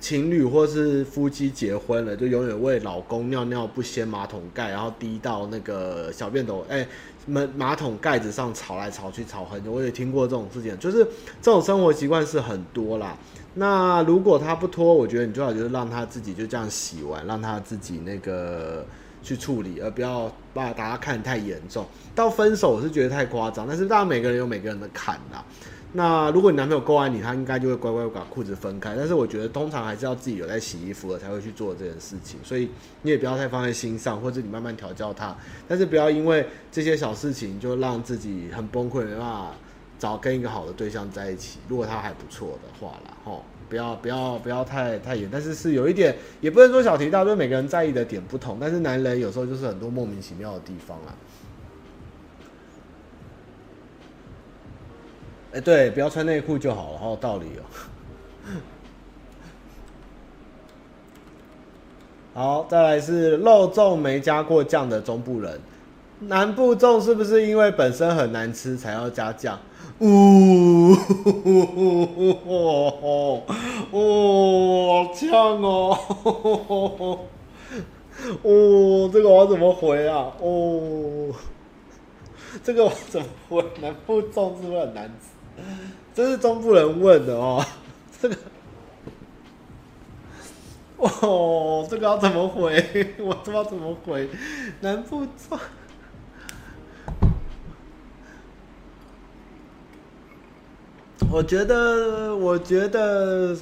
情侣或是夫妻结婚了，就永远为老公尿尿不掀马桶盖，然后滴到那个小便斗，哎，门马桶盖子上吵来吵去吵很久。我也听过这种事情，就是这种生活习惯是很多啦。那如果他不脱，我觉得你最好就是让他自己就这样洗完，让他自己那个去处理，而不要把大家看得太严重。到分手我是觉得太夸张，但是大家每个人有每个人的坎啦。那如果你男朋友够爱你，他应该就会乖乖把裤子分开。但是我觉得通常还是要自己有在洗衣服了才会去做这件事情，所以你也不要太放在心上，或者你慢慢调教他。但是不要因为这些小事情就让自己很崩溃，没办法找跟一个好的对象在一起。如果他还不错的话啦，吼，不要不要不要太太严，但是是有一点，也不能说小题大做，每个人在意的点不同。但是男人有时候就是很多莫名其妙的地方啦。哎、对，不要穿内裤就好了，好有道理哦。好，再来是肉粽没加过酱的中部人，南部粽是不是因为本身很难吃才要加酱？呜，哦，好呛哦，哦，这个我要怎么回啊？哦，这个我怎么回？南部粽是不是很难吃？这是中部人问的哦，这个，哦，这个要怎么回？我不知道怎么回。南部粽，我觉得，我觉得，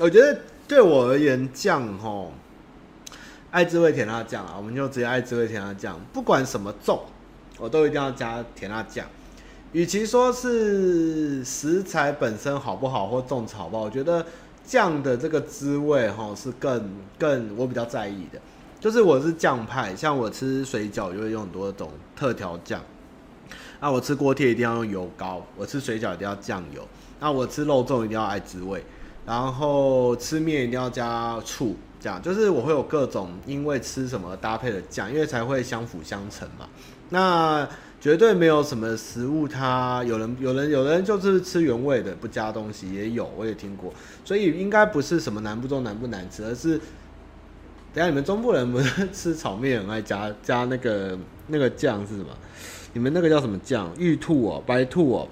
我觉得对我而言，酱哦，爱滋味甜辣酱啊，我们就直接爱滋味甜辣酱，不管什么粽。我都一定要加甜辣酱，与其说是食材本身好不好或种草吧，我觉得酱的这个滋味哈是更更我比较在意的。就是我是酱派，像我吃水饺就会用很多种特调酱，那我吃锅贴一定要用油膏，我吃水饺一定要酱油，那我吃肉粽一定要爱滋味，然后吃面一定要加醋，这样。就是我会有各种因为吃什么搭配的酱，因为才会相辅相成嘛。那绝对没有什么食物，它有人有人有人就是吃原味的，不加东西也有，我也听过，所以应该不是什么难不中难不难吃，而是等下你们中部人不是吃炒面很爱加加那个那个酱是什么？你们那个叫什么酱？玉兔哦，白兔哦，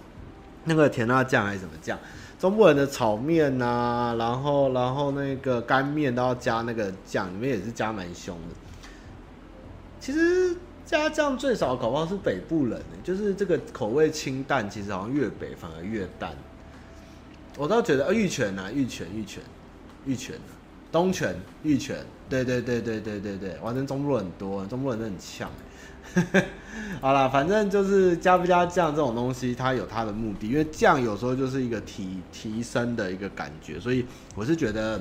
那个甜辣酱还是什么酱？中部人的炒面呐、啊，然后然后那个干面都要加那个酱，你们也是加蛮凶的。其实。加酱最少搞不好是北部人，就是这个口味清淡，其实好像越北反而越淡。我倒觉得，呃，玉泉啊，玉泉，玉泉，玉泉，东泉，玉泉，对对对对对对对，反正中部很多，中部人都很呛。好啦，反正就是加不加酱这种东西，它有它的目的，因为酱有时候就是一个提提升的一个感觉，所以我是觉得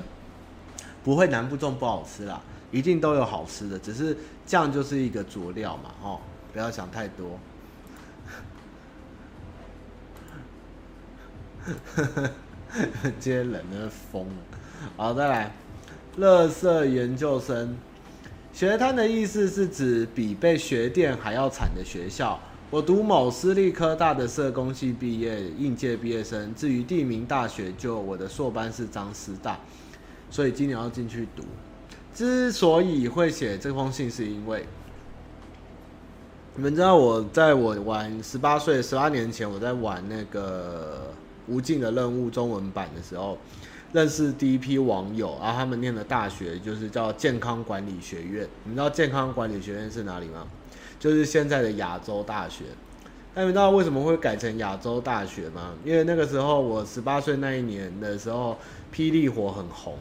不会南部种不好吃啦。一定都有好吃的，只是酱就是一个佐料嘛，哦，不要想太多。今天冷的疯了。好，再来，乐色研究生，学摊的意思是指比被学电还要惨的学校。我读某私立科大的社工系毕业，应届毕业生。至于地名大学，就我的硕班是彰师大，所以今年要进去读。之所以会写这封信，是因为你们知道，我在我玩十八岁、十八年前，我在玩那个《无尽的任务》中文版的时候，认识第一批网友，然后他们念的大学就是叫健康管理学院。你们知道健康管理学院是哪里吗？就是现在的亚洲大学。那你们知道为什么会改成亚洲大学吗？因为那个时候我十八岁那一年的时候，霹雳火很红，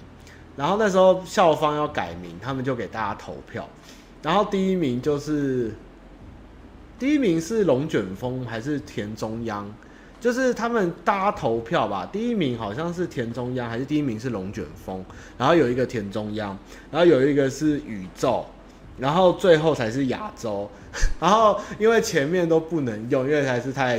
然后那时候校方要改名，他们就给大家投票，然后第一名就是第一名是龙卷风还是田中央？就是他们大家投票吧，第一名好像是田中央，还是第一名是龙卷风，然后有一个田中央，然后有一个是宇宙。然后最后才是亚洲，然后因为前面都不能用，因为还是太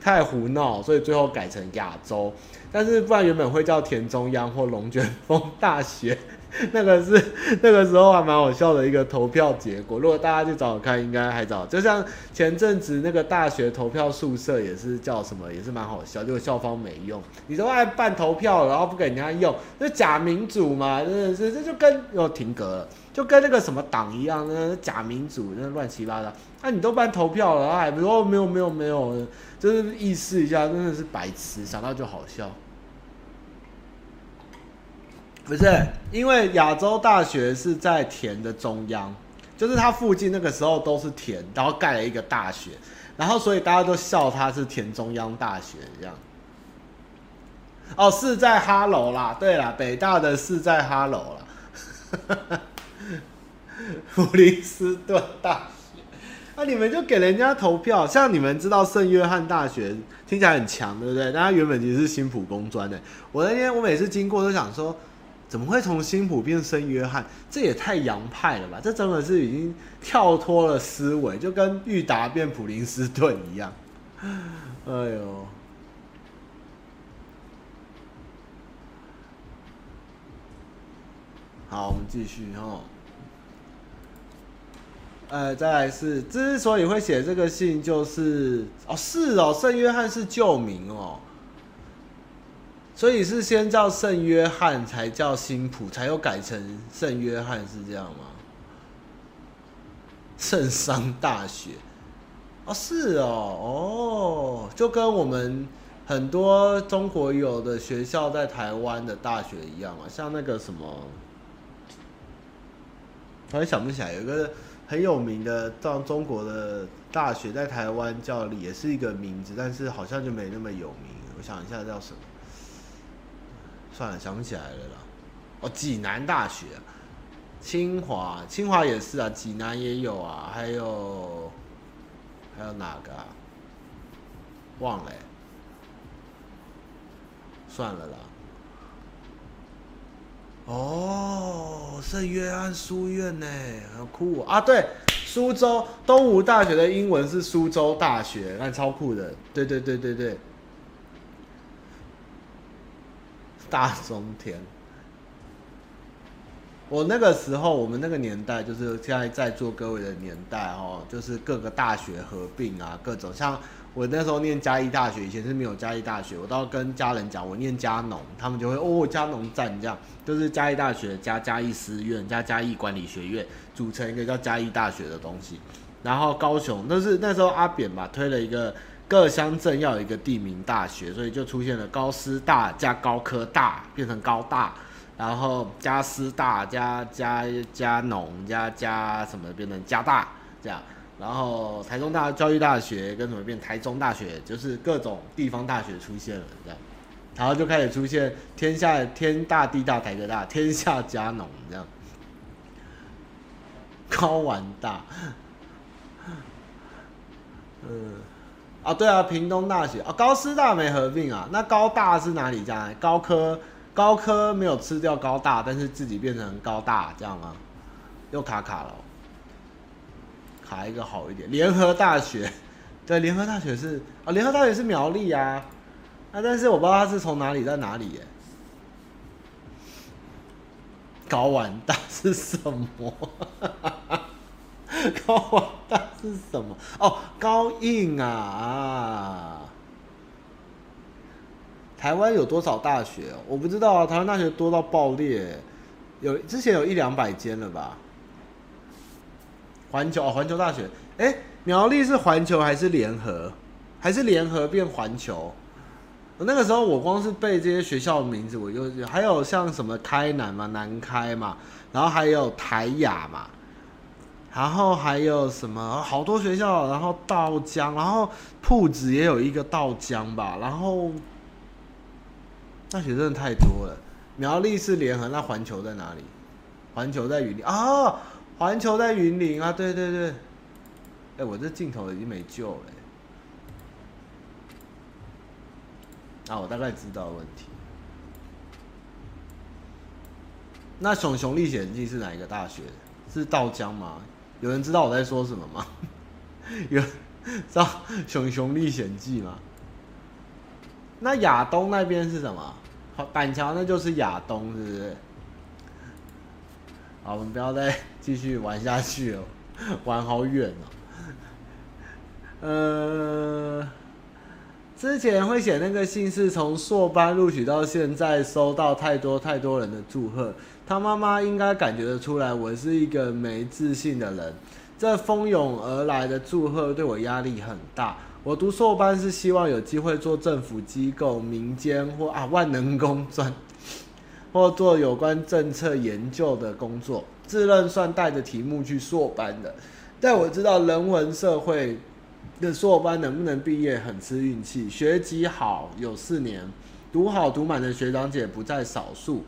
太胡闹，所以最后改成亚洲。但是不然原本会叫田中央或龙卷风大学，那个是那个时候还蛮好笑的一个投票结果。如果大家去找看，应该还找。就像前阵子那个大学投票宿舍也是叫什么，也是蛮好笑，就校方没用。你都爱办投票，然后不给人家用，那假民主嘛，真的是这就跟又停格了。就跟那个什么党一样，那假民主，那乱七八糟。那、你都办投票了，还不说没有没有没有，就是意思一下，真的是白痴，想到就好笑。不是，因为亚洲大学是在田的中央，就是它附近那个时候都是田，然后盖了一个大学，然后所以大家都笑它是田中央大学这样。哦，是在哈喽啦，对啦，北大的是在哈喽啦。普林斯顿大学，那、你们就给人家投票，像你们知道圣约翰大学听起来很强，对不对？但它原本其实是新埔工专的。我那天我每次经过都想说，怎么会从新埔变圣约翰？这也太洋派了吧！这真的是已经跳脱了思维，就跟裕达变普林斯顿一样。哎呦，好，我们继续哦。呃，再来是之所以会写这个信，就是哦，是哦，圣约翰是旧名哦，所以是先叫圣约翰，才叫新埔，才有改成圣约翰，是这样吗？圣桑大学，哦，是哦，哦，就跟我们很多中国有的学校在台湾的大学一样嘛，像那个什么，突然想不起来，有一个。很有名的，到中国的大学在台湾叫也是一个名字，但是好像就没那么有名。我想一下叫什么，算了，想不起来了啦。哦，济南大学，清华，清华也是啊，济南也有啊，还有还有哪个啊？忘了，算了啦。哦，圣约翰书院呢，好酷啊！对，苏州东吴大学的英文是苏州大学，那超酷的。对对对对对，大中天。我那个时候，我们那个年代，就是现在在座各位的年代哦，就是各个大学合并啊，各种像。我那时候念嘉义大学，以前是没有嘉义大学。我到跟家人讲，我念嘉农，他们就会哦，嘉农站这样，就是嘉义大学加嘉义师院加嘉义管理学院组成一个叫嘉义大学的东西。然后高雄，那是那时候阿扁吧推了一个各乡镇要有一个地名大学，所以就出现了高师大加高科大变成高大，然后加师大加加加农加加什么变成加大这样。然后台中大教育大学跟什么变台中大学，就是各种地方大学出现了这样，然后就开始出现天下天大地大台科大，天下嘉农这样，高玩大，嗯，啊对啊，屏东大学啊，高师大没合并啊，那高大是哪里家？高科高科没有吃掉高大，但是自己变成高大这样吗？又卡卡了。查一个好一点，联合大学，对，联合大学是啊、联合大学是苗栗啊，啊，但是我不知道它是从哪里在哪里耶。高玩大是什么？高玩大是什么？哦，高应啊啊！台湾有多少大学？我不知道啊，台湾大学多到爆裂，有之前有一两百间了吧。环球哦，环球大学，哎、苗栗是环球还是联合？还是联合变环球？那个时候我光是背这些学校的名字，我就还有像什么开南嘛，南开嘛，然后还有台雅嘛，然后还有什么好多学校，然后道江，然后朴子也有一个道江吧，然后大学真的太多了。苗栗是联合，那环球在哪里？环球在云林啊，环球在云林啊，对对对。哎，我这镜头已经没救了。啊，我大概知道问题。那《熊熊历险记》是哪一个大学？是稻江吗？有人知道我在说什么吗？有知道《熊熊历险记》吗？那亚东那边是什么？板桥那就是亚东，是不是？好，我们不要再继续玩下去哦，玩好远哦。呃，之前会写那个信是从硕班录取到现在，收到太多太多人的祝贺。他妈妈应该感觉得出来，我是一个没自信的人。这蜂拥而来的祝贺对我压力很大。我读硕班是希望有机会做政府机构、民间或啊万能工专，或做有关政策研究的工作。自认算带着题目去硕班的，但我知道人文社会的硕班能不能毕业很吃运气。学籍好有四年，读好读满的学长姐不在少数。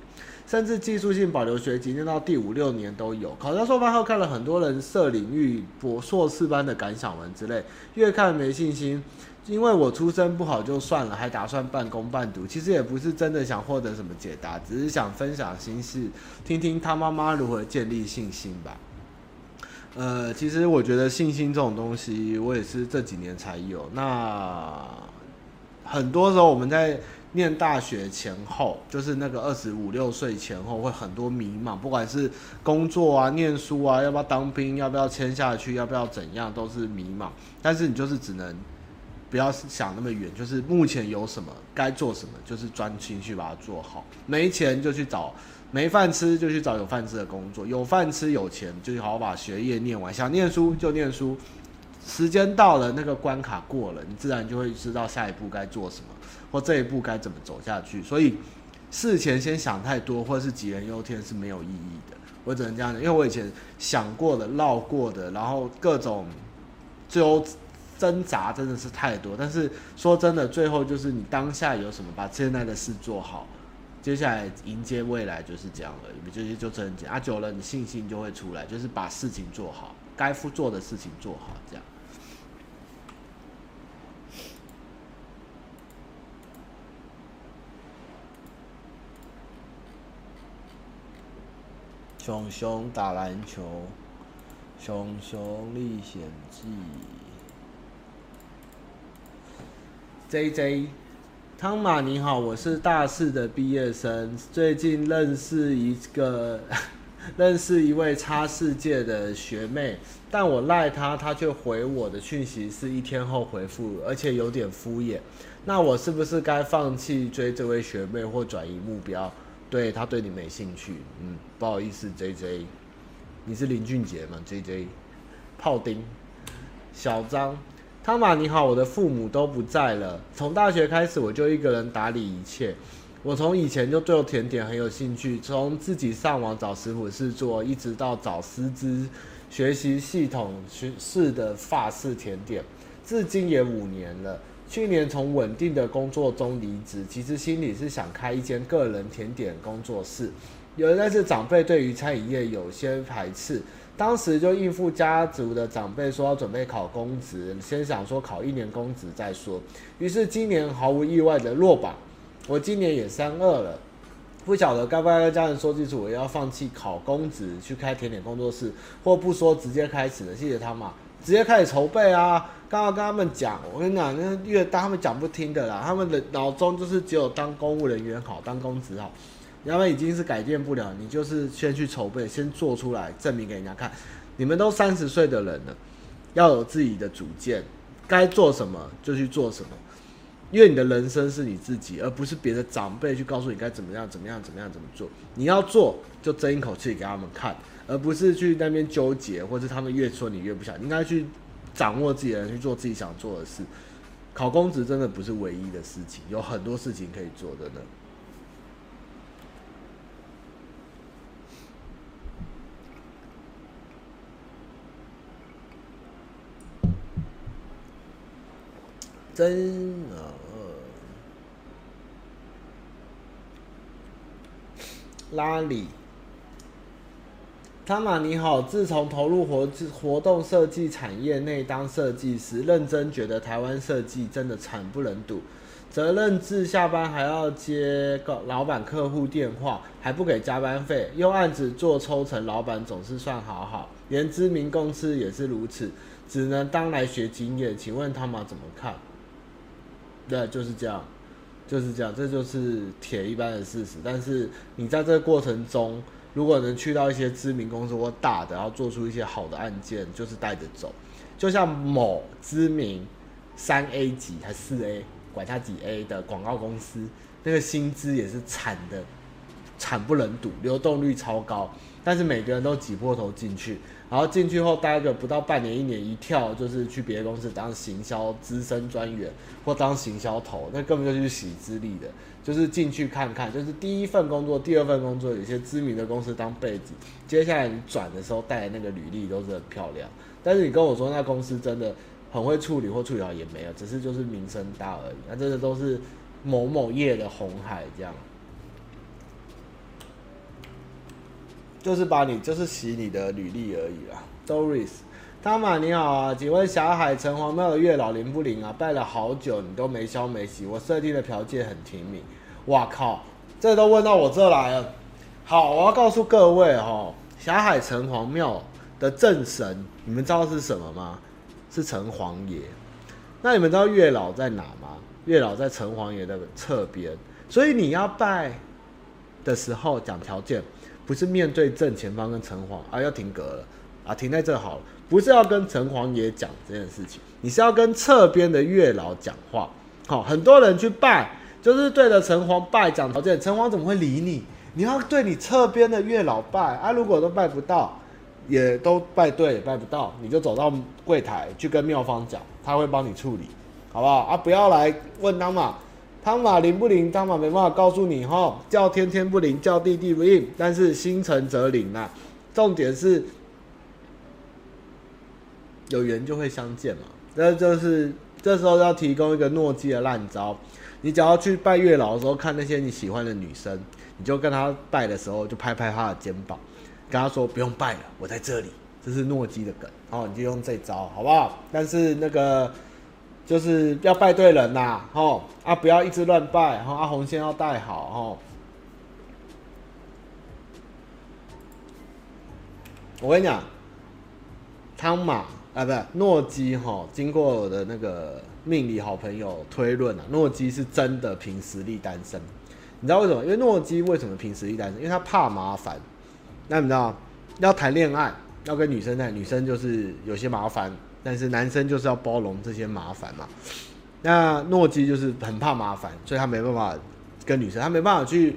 甚至技术性保留学籍念到第五六年都有。考上硕班后看了很多人设领域博硕士班的感想文之类，越看没信心。因为我出身不好就算了，还打算半工半读。其实也不是真的想获得什么解答，只是想分享心事，听听他妈妈如何建立信心吧。呃，其实我觉得信心这种东西，我也是这几年才有。那很多时候我们在。念大学前后，就是那个二十五六岁前后，会很多迷茫，不管是工作啊、念书啊，要不要当兵，要不要签下去，要不要怎样，都是迷茫。但是你就是只能不要想那么远，就是目前有什么该做什么，就是专心去把它做好。没钱就去找，没饭吃就去找有饭吃的工作，有饭吃有钱就好好把学业念完。想念书就念书，时间到了，那个关卡过了，你自然就会知道下一步该做什么。或这一步该怎么走下去？所以事前先想太多，或者是杞人忧天是没有意义的。我只能这样子，因为我以前想过的、绕过的，然后各种最后挣扎真的是太多。但是说真的，最后就是你当下有什么，把现在的事做好，接下来迎接未来就是这样而已。就是就这样啊，久了你信心就会出来，就是把事情做好，该付做的事情做好，这样。熊熊打篮球，熊熊历险记。J J，汤马你好，我是大四的毕业生，最近认识一个，认识一位差世界的学妹，但我赖她，她却回我的讯息是一天后回复，而且有点敷衍。那我是不是该放弃追这位学妹或转移目标？对，她对你没兴趣，嗯，不好意思，J J，你是林俊杰吗？J J，炮丁，小张，汤马你好，我的父母都不在了，从大学开始我就一个人打理一切。我从以前就对甜点很有兴趣，从自己上网找食谱试做，一直到找师资学习系统式的法式甜点，至今也五年了。去年从稳定的工作中离职，其实心里是想开一间个人甜点工作室。有的是长辈对于餐饮业有些排斥，当时就应付家族的长辈说要准备考公职，先想说考一年公职再说。于是今年毫无意外的落榜。我今年也三二了，不晓得该不该跟家人说清楚，我要放弃考公职去开甜点工作室，或不说直接开始了。谢谢他嘛。直接开始筹备啊！刚刚跟他们讲，我跟你讲，那越当他们讲不听的啦，他们的脑中就是只有当公务人员好，当公职好，他们已经是改变不了。你就是先去筹备，先做出来，证明给人家看。你们都三十岁的人了，要有自己的主见，该做什么就去做什么，因为你的人生是你自己，而不是别的长辈去告诉你该怎么样、怎么样、怎么样、怎么做。你要做，就争一口气给他们看。而不是去那边纠结，或者他们越说你越不想，应该去掌握自己的人，去做自己想做的事。考公职真的不是唯一的事情，有很多事情可以做的呢。真呃，拉里。汤玛你好，自从投入活活动设计产业内当设计师，认真觉得台湾设计真的惨不忍睹。责任制，下班还要接老板客户电话，还不给加班费，用案子做抽成，老板总是算好好，连知名公司也是如此，只能当来学经验。请问汤玛怎么看？对，就是这样，就是这样，这就是铁一般的事实。但是你在这个过程中。如果能去到一些知名公司或大的，然后做出一些好的案件，就是带着走。就像某知名三 A 级还四 A，管他几 A 的广告公司，那个薪资也是惨的，惨不忍睹，流动率超高，但是每个人都挤破头进去。然后进去后待个不到半年一年，一跳就是去别的公司当行销资深专员或当行销头，那根本就是洗资历的，就是进去看看，就是第一份工作、第二份工作，有些知名的公司当背景，接下来你转的时候带的那个履历都是很漂亮。但是你跟我说那公司真的很会处理或处理好也没有，只是就是名声大而已。那这些都是某某业的红海这样。就是把你，就是洗你的履历而已啦。Doris，汤玛你好啊，请问霞海城隍庙的月老灵不灵啊？拜了好久，你都没消没息。我设定的条件很甜蜜。哇靠，这都问到我这来了。好，我要告诉各位哦，霞海城隍庙的正神，你们知道是什么吗？是城隍爷。那你们知道月老在哪吗？月老在城隍爷的侧边。所以你要拜的时候讲条件。不是面对正前方跟城隍啊，要停格了啊，停在这好了。不是要跟城隍爷讲这件事情，你是要跟侧边的月老讲话。好，很多人去拜，就是对着城隍拜讲条件，城隍怎么会理你？你要对你侧边的月老拜啊。如果都拜不到，也都拜对也拜不到，你就走到柜台去跟庙方讲，他会帮你处理，好不好啊？不要来问他嘛。汤玛灵不灵？汤玛没办法告诉你哈，叫天天不灵，叫地地不应，但是心诚则灵啊。重点是有缘就会相见嘛。这就是这时候要提供一个诺基的烂招，你只要去拜月老的时候，看那些你喜欢的女生，你就跟她拜的时候，就拍拍她的肩膀，跟她说不用拜了，我在这里。这是诺基的梗哦，你就用这招好不好？但是那个。就是要拜对人呐，吼啊，不要一直乱拜，吼啊，红线要带好，吼。我跟你讲，汤马啊，不是诺基，吼，经过我的那个命理好朋友推论啊，诺基是真的凭实力单身。你知道为什么？因为诺基为什么凭实力单身？因为他怕麻烦。那你知道，要谈恋爱，要跟女生谈，女生就是有些麻烦。但是男生就是要包容这些麻烦嘛，那诺基就是很怕麻烦，所以他没办法跟女生，他没办法去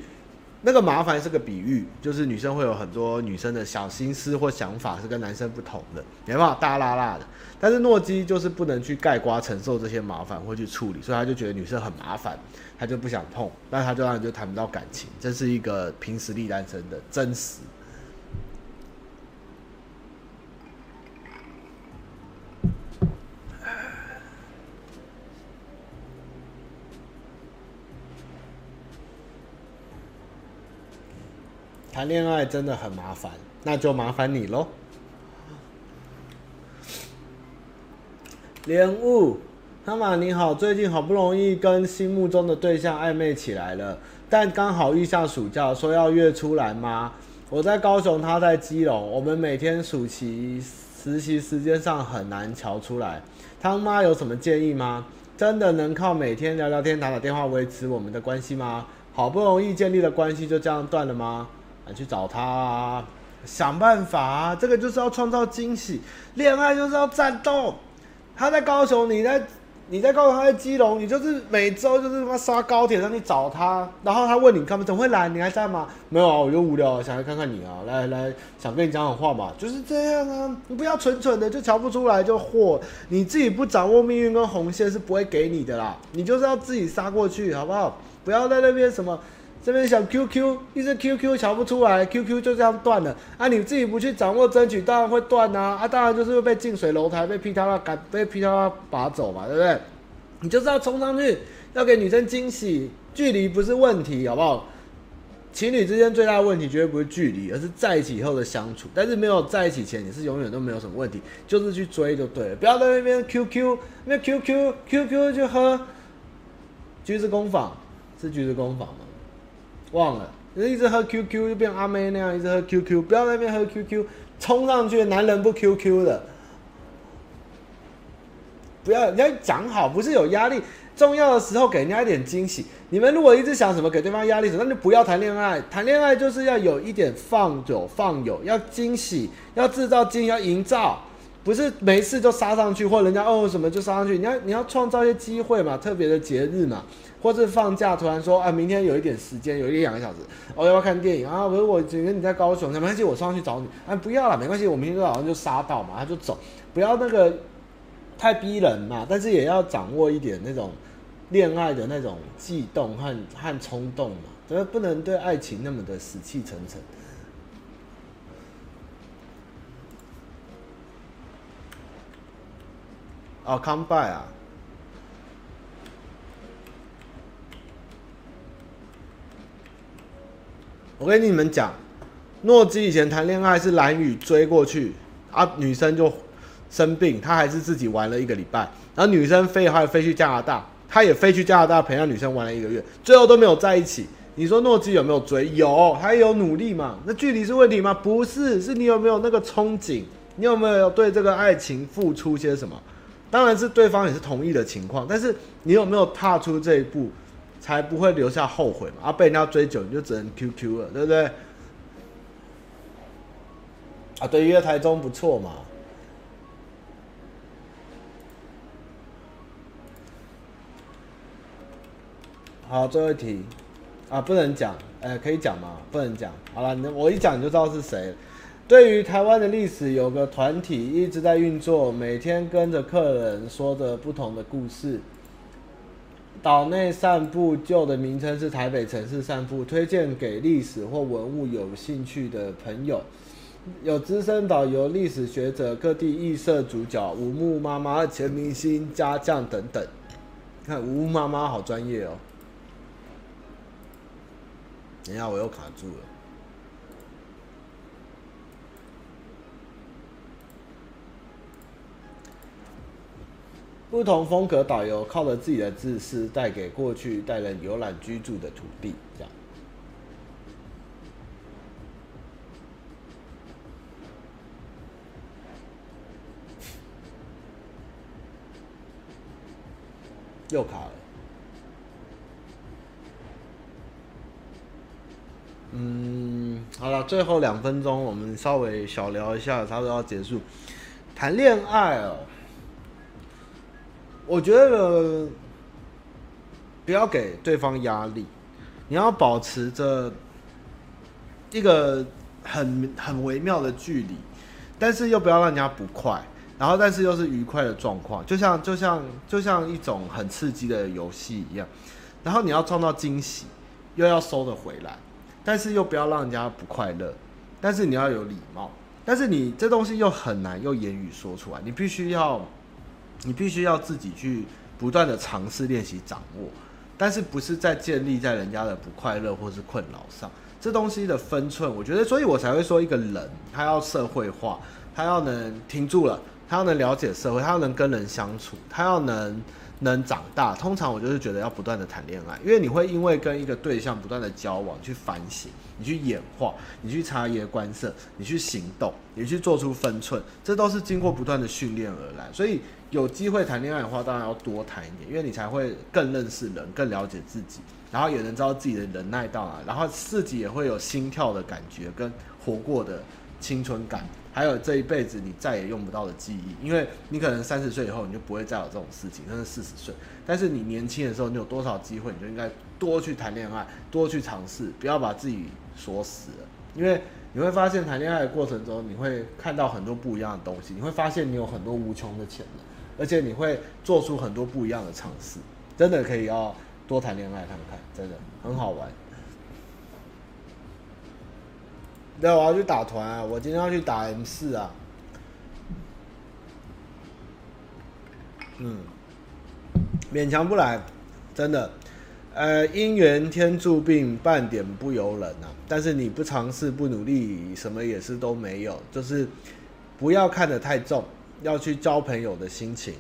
那个麻烦是个比喻，就是女生会有很多女生的小心思或想法是跟男生不同的，没办法大剌剌的。但是诺基就是不能去盖瓜承受这些麻烦或去处理，所以他就觉得女生很麻烦，他就不想碰，那他就让你就谈不到感情，这是一个凭实力单身的真实。谈恋爱真的很麻烦，那就麻烦你喽。莲雾，汤玛你好，最近好不容易跟心目中的对象暧昧起来了，但刚好遇上暑假，说要约出来吗？我在高雄，他在基隆，我们每天暑期实习时间上很难瞧出来。汤妈有什么建议吗？真的能靠每天聊聊天、打打电话维持我们的关系吗？好不容易建立的关系就这样断了吗？去找他啊，想办法啊！这个就是要创造惊喜，恋爱就是要战斗。他在高雄，你在你在高雄，他在基隆，你就是每周就是他妈刷高铁上去找他，然后他问你，干嘛？怎么会来？你还在吗？没有啊，我就无聊，想来看看你啊，来来，想跟你讲讲话嘛，就是这样啊。你不要蠢蠢的就瞧不出来就祸，你自己不掌握命运跟红线是不会给你的啦。你就是要自己杀过去，好不好？不要在那边什么。这边想 QQ，一直 QQ 瞧不出来，QQ 就这样断了啊！你自己不去掌握争取，当然会断呐！啊，当然就是会被近水楼台，被劈他那赶，被劈他那拔走嘛，对不对？你就是要冲上去，要给女生惊喜，距离不是问题，好不好？情侣之间最大的问题绝对不是距离，而是在一起以后的相处。但是没有在一起前，你是永远都没有什么问题，就是去追就对了，不要在那边 QQ，那 QQ QQ 就喝橘子工坊，是橘子工坊吗？忘了，就一直喝 QQ 就变阿妹那样，一直喝 QQ，不要在那边喝 QQ，冲上去，男人不 QQ 的，不要，你要讲好，不是有压力。重要的时候给人家一点惊喜。你们如果一直想什么给对方压力什么，那就不要谈恋爱。谈恋爱就是要有一点放有放有，要惊喜，要制造惊喜，要营造，不是每一次就杀上去，或人家哦什么就杀上去。你要你要创造一些机会嘛，特别的节日嘛，或是放假突然说啊，明天有一点时间，有一两个小时，我、要不要看电影啊？不是我觉得你在高雄，没关系，我上去找你。啊，不要了，没关系，我明天早上就杀到嘛，他就走，不要那个太逼人嘛，但是也要掌握一点那种。恋爱的那种悸动和和冲动嘛，所以不能对爱情那么的死气沉沉。哦，come by 啊！我跟你们讲，诺基以前谈恋爱是蓝宇追过去啊，女生就生病，他还是自己玩了一个礼拜，然后女生飞还飞去加拿大。他也飞去加拿大陪那女生玩了一个月，最后都没有在一起。你说诺基有没有追？有，他有努力嘛？那距离是问题吗？不是，是你有没有那个憧憬？你有没有对这个爱情付出些什么？当然是对方也是同意的情况，但是你有没有踏出这一步，才不会留下后悔嘛？啊，被人家追究，你就只能 QQ 了，对不对？啊，对，约台中不错嘛。好，最后一题，啊，不能讲，哎、可以讲吗？不能讲。好了，我一讲你就知道是谁。对于台湾的历史，有个团体一直在运作，每天跟着客人说着不同的故事。岛内散步，旧的名称是台北城市散步，推荐给历史或文物有兴趣的朋友。有资深导游、历史学者、各地艺社主角、吴木妈妈、前明星、家将等等。看吴木妈妈好专业哦。等下，我又卡住了。不同风格导游靠着自己的自私，带给过去带人游览居住的土地，这样。又卡了。嗯，好了，最后两分钟，我们稍微小聊一下，差不多要结束。谈恋爱哦，我觉得不要给对方压力，你要保持着一个很很微妙的距离，但是又不要让人家不快，然后但是又是愉快的状况，就像就像就像一种很刺激的游戏一样，然后你要创造惊喜，又要收得回来。但是又不要让人家不快乐，但是你要有礼貌，但是你这东西又很难用言语说出来，你必须要，你必须要自己去不断的尝试练习掌握，但是不是在建立在人家的不快乐或是困扰上，这东西的分寸，我觉得，所以我才会说一个人他要社会化，他要能停住了，他要能了解社会，他要能跟人相处，他要能。能长大，通常我就是觉得要不断的谈恋爱，因为你会因为跟一个对象不断的交往，去反省，你去演化，你去察言观色，你去行动，你去做出分寸，这都是经过不断的训练而来。所以有机会谈恋爱的话，当然要多谈一点，因为你才会更认识人，更了解自己，然后也能知道自己的忍耐到哪，然后自己也会有心跳的感觉跟活过的青春感。还有这一辈子你再也用不到的记忆，因为你可能三十岁以后你就不会再有这种事情，甚至四十岁。但是你年轻的时候，你有多少机会，你就应该多去谈恋爱，多去尝试，不要把自己锁死了。因为你会发现谈恋爱的过程中，你会看到很多不一样的东西，你会发现你有很多无穷的潜能，而且你会做出很多不一样的尝试。真的可以要多谈恋爱看看，真的很好玩。对，我要去打团啊！我今天要去打 M 四啊。嗯，勉强不来，真的。呃，姻缘天注定，半点不由人啊。但是你不尝试、不努力，什么也是都没有。就是不要看得太重，要去交朋友的心情，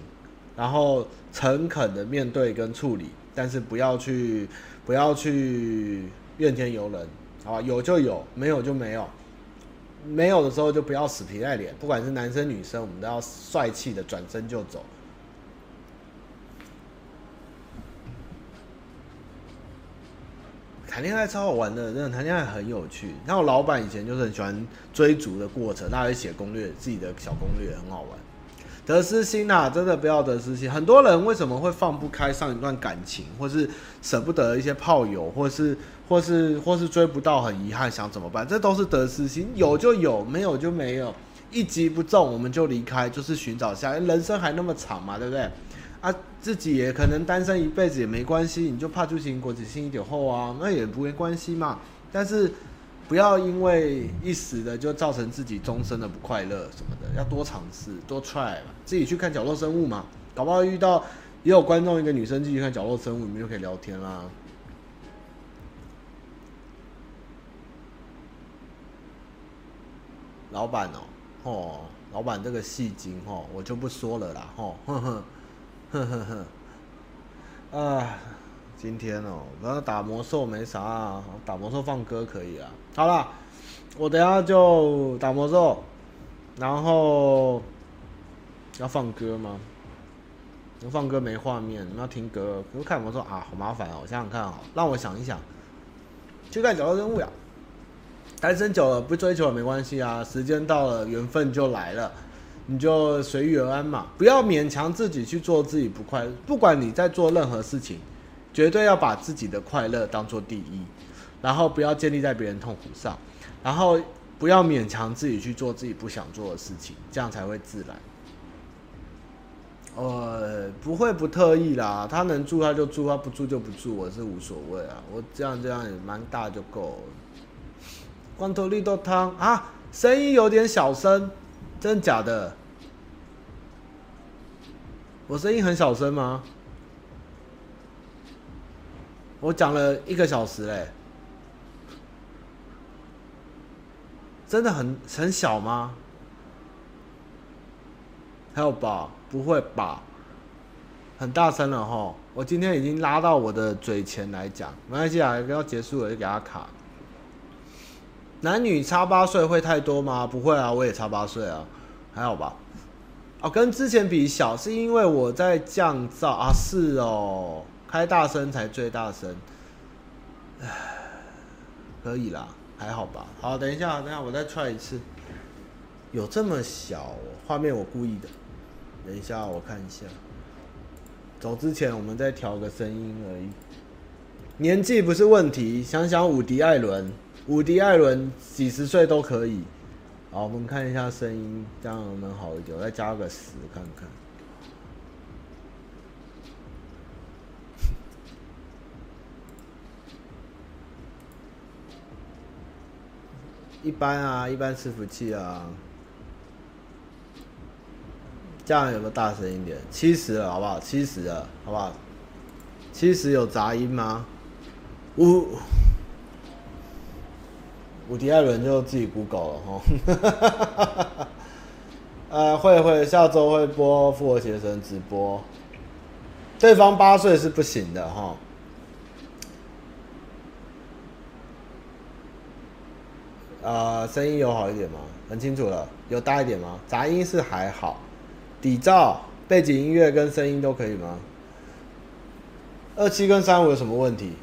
然后诚恳的面对跟处理。但是不要去，不要去怨天尤人，好？有就有，没有就没有。没有的时候就不要死皮赖脸，不管是男生女生，我们都要帅气的转身就走。谈恋爱超好玩的，真的谈恋爱很有趣。那我老板以前就是很喜欢追逐的过程，他会写攻略，自己的小攻略很好玩。得失心呐，真的不要得失心。很多人为什么会放不开上一段感情，或是舍不得一些炮友，或是或是或是追不到，很遗憾，想怎么办？这都是得失心。有就有，没有就没有。一击不中，我们就离开，就是寻找下。人生还那么长嘛，对不对？啊，自己也可能单身一辈子也没关系，你就怕就行，果子心一点厚啊，那也不没关系嘛。但是不要因为一时的就造成自己终身的不快乐什么的，要多尝试，多 try 嘛。自己去看角落生物嘛，搞不好遇到也有观众一个女生继续看角落生物，你们就可以聊天啦。老板哦，哦，老板这个戏精哦，我就不说了啦，吼，呵呵。呵呵呵，啊，今天哦，然后打魔兽没啥啊，打魔兽放歌可以啊。好了，我等下就打魔兽，然后要放歌吗？放歌没画面，你要听歌，可是看魔兽啊，好麻烦哦。我想想看啊，让我想一想，去看角落任务呀。单身久了不追求也没关系啊，时间到了，缘分就来了。你就随遇而安嘛，不要勉强自己去做自己不快乐。不管你在做任何事情，绝对要把自己的快乐当做第一，然后不要建立在别人痛苦上，然后不要勉强自己去做自己不想做的事情，这样才会自然。呃，不会不特意啦，他能住他就住，他不住就不住，我是无所谓啊。我这样这样也蛮大就够了。光头绿豆汤啊，声音有点小声。真的假的？我声音很小声吗？我讲了一个小时嘞，真的很很小吗？还有吧？不会吧？很大声了齁！我今天已经拉到我的嘴前来讲，没关系啊，要结束了就给他卡。男女差八岁会太多吗？不会啊，我也差八岁啊。还好吧，哦，跟之前比小，是因为我在降噪啊，是哦，开大声才最大声，可以啦，还好吧。好，等一下，等下，我再 try 一次，有这么小哦？画面我故意的，等一下我看一下，走之前我们再调个声音而已，年纪不是问题，想想伍迪艾伦，伍迪艾伦几十岁都可以。好，我们看一下声音，这样能好一点。我再加个十看看。一般啊，一般伺服器啊。这样有没有大声一点？七十了，好不好？七十了，好不好？七十有杂音吗？呜。伍迪·艾伦就自己 Google 了哈，呃，会会下周会播《复活邪神》直播，对方八岁是不行的哈。呃，声音有好一点吗？很清楚了，有大一点吗？杂音是还好，底噪、背景音乐跟声音都可以吗？二七跟三五有什么问题？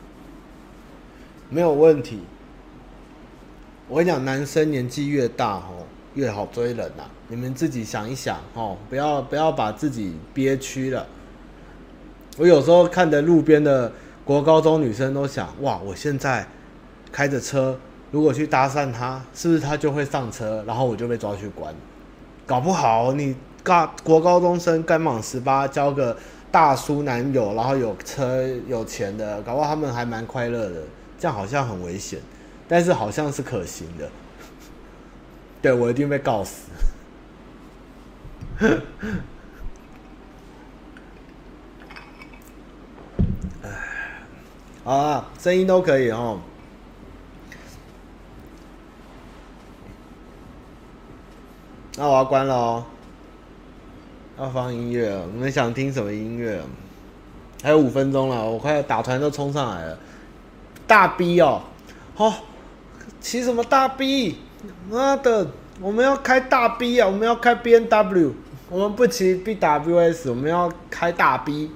没有问题。我跟你讲，男生年纪越大吼，越好追人呐。你们自己想一想吼，不要不要把自己憋屈了。我有时候看着路边的国高中女生，都想：哇，我现在开着车，如果去搭讪她，是不是她就会上车，然后我就被抓去关？搞不好你高国高中生刚满十八，交个大叔男友，然后有车有钱的，搞不好他们还蛮快乐的。这样好像很危险。但是好像是可行的，对，我一定被告死。哎好啊，声音都可以哦。那我要关了哦，要放音乐了。你们想听什么音乐？还有五分钟了，我快打团都冲上来了。大 B 哦，哦，骑什么大 B？妈的，我们要开大 B 啊！我们要开 B N W，我们不骑 BWS，我们要开大 B。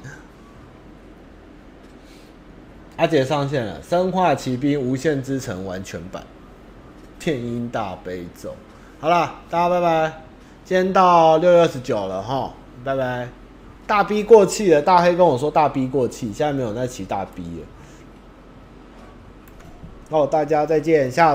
阿姐上线了，《生化奇兵：无限之城》完全版，《电音大悲咒》。好了，大家拜拜。今天到六月二十九了哈，拜拜。大 B 过气了，大黑跟我说大 B 过气，现在没有在骑大 B 了。哦，大家再见，下。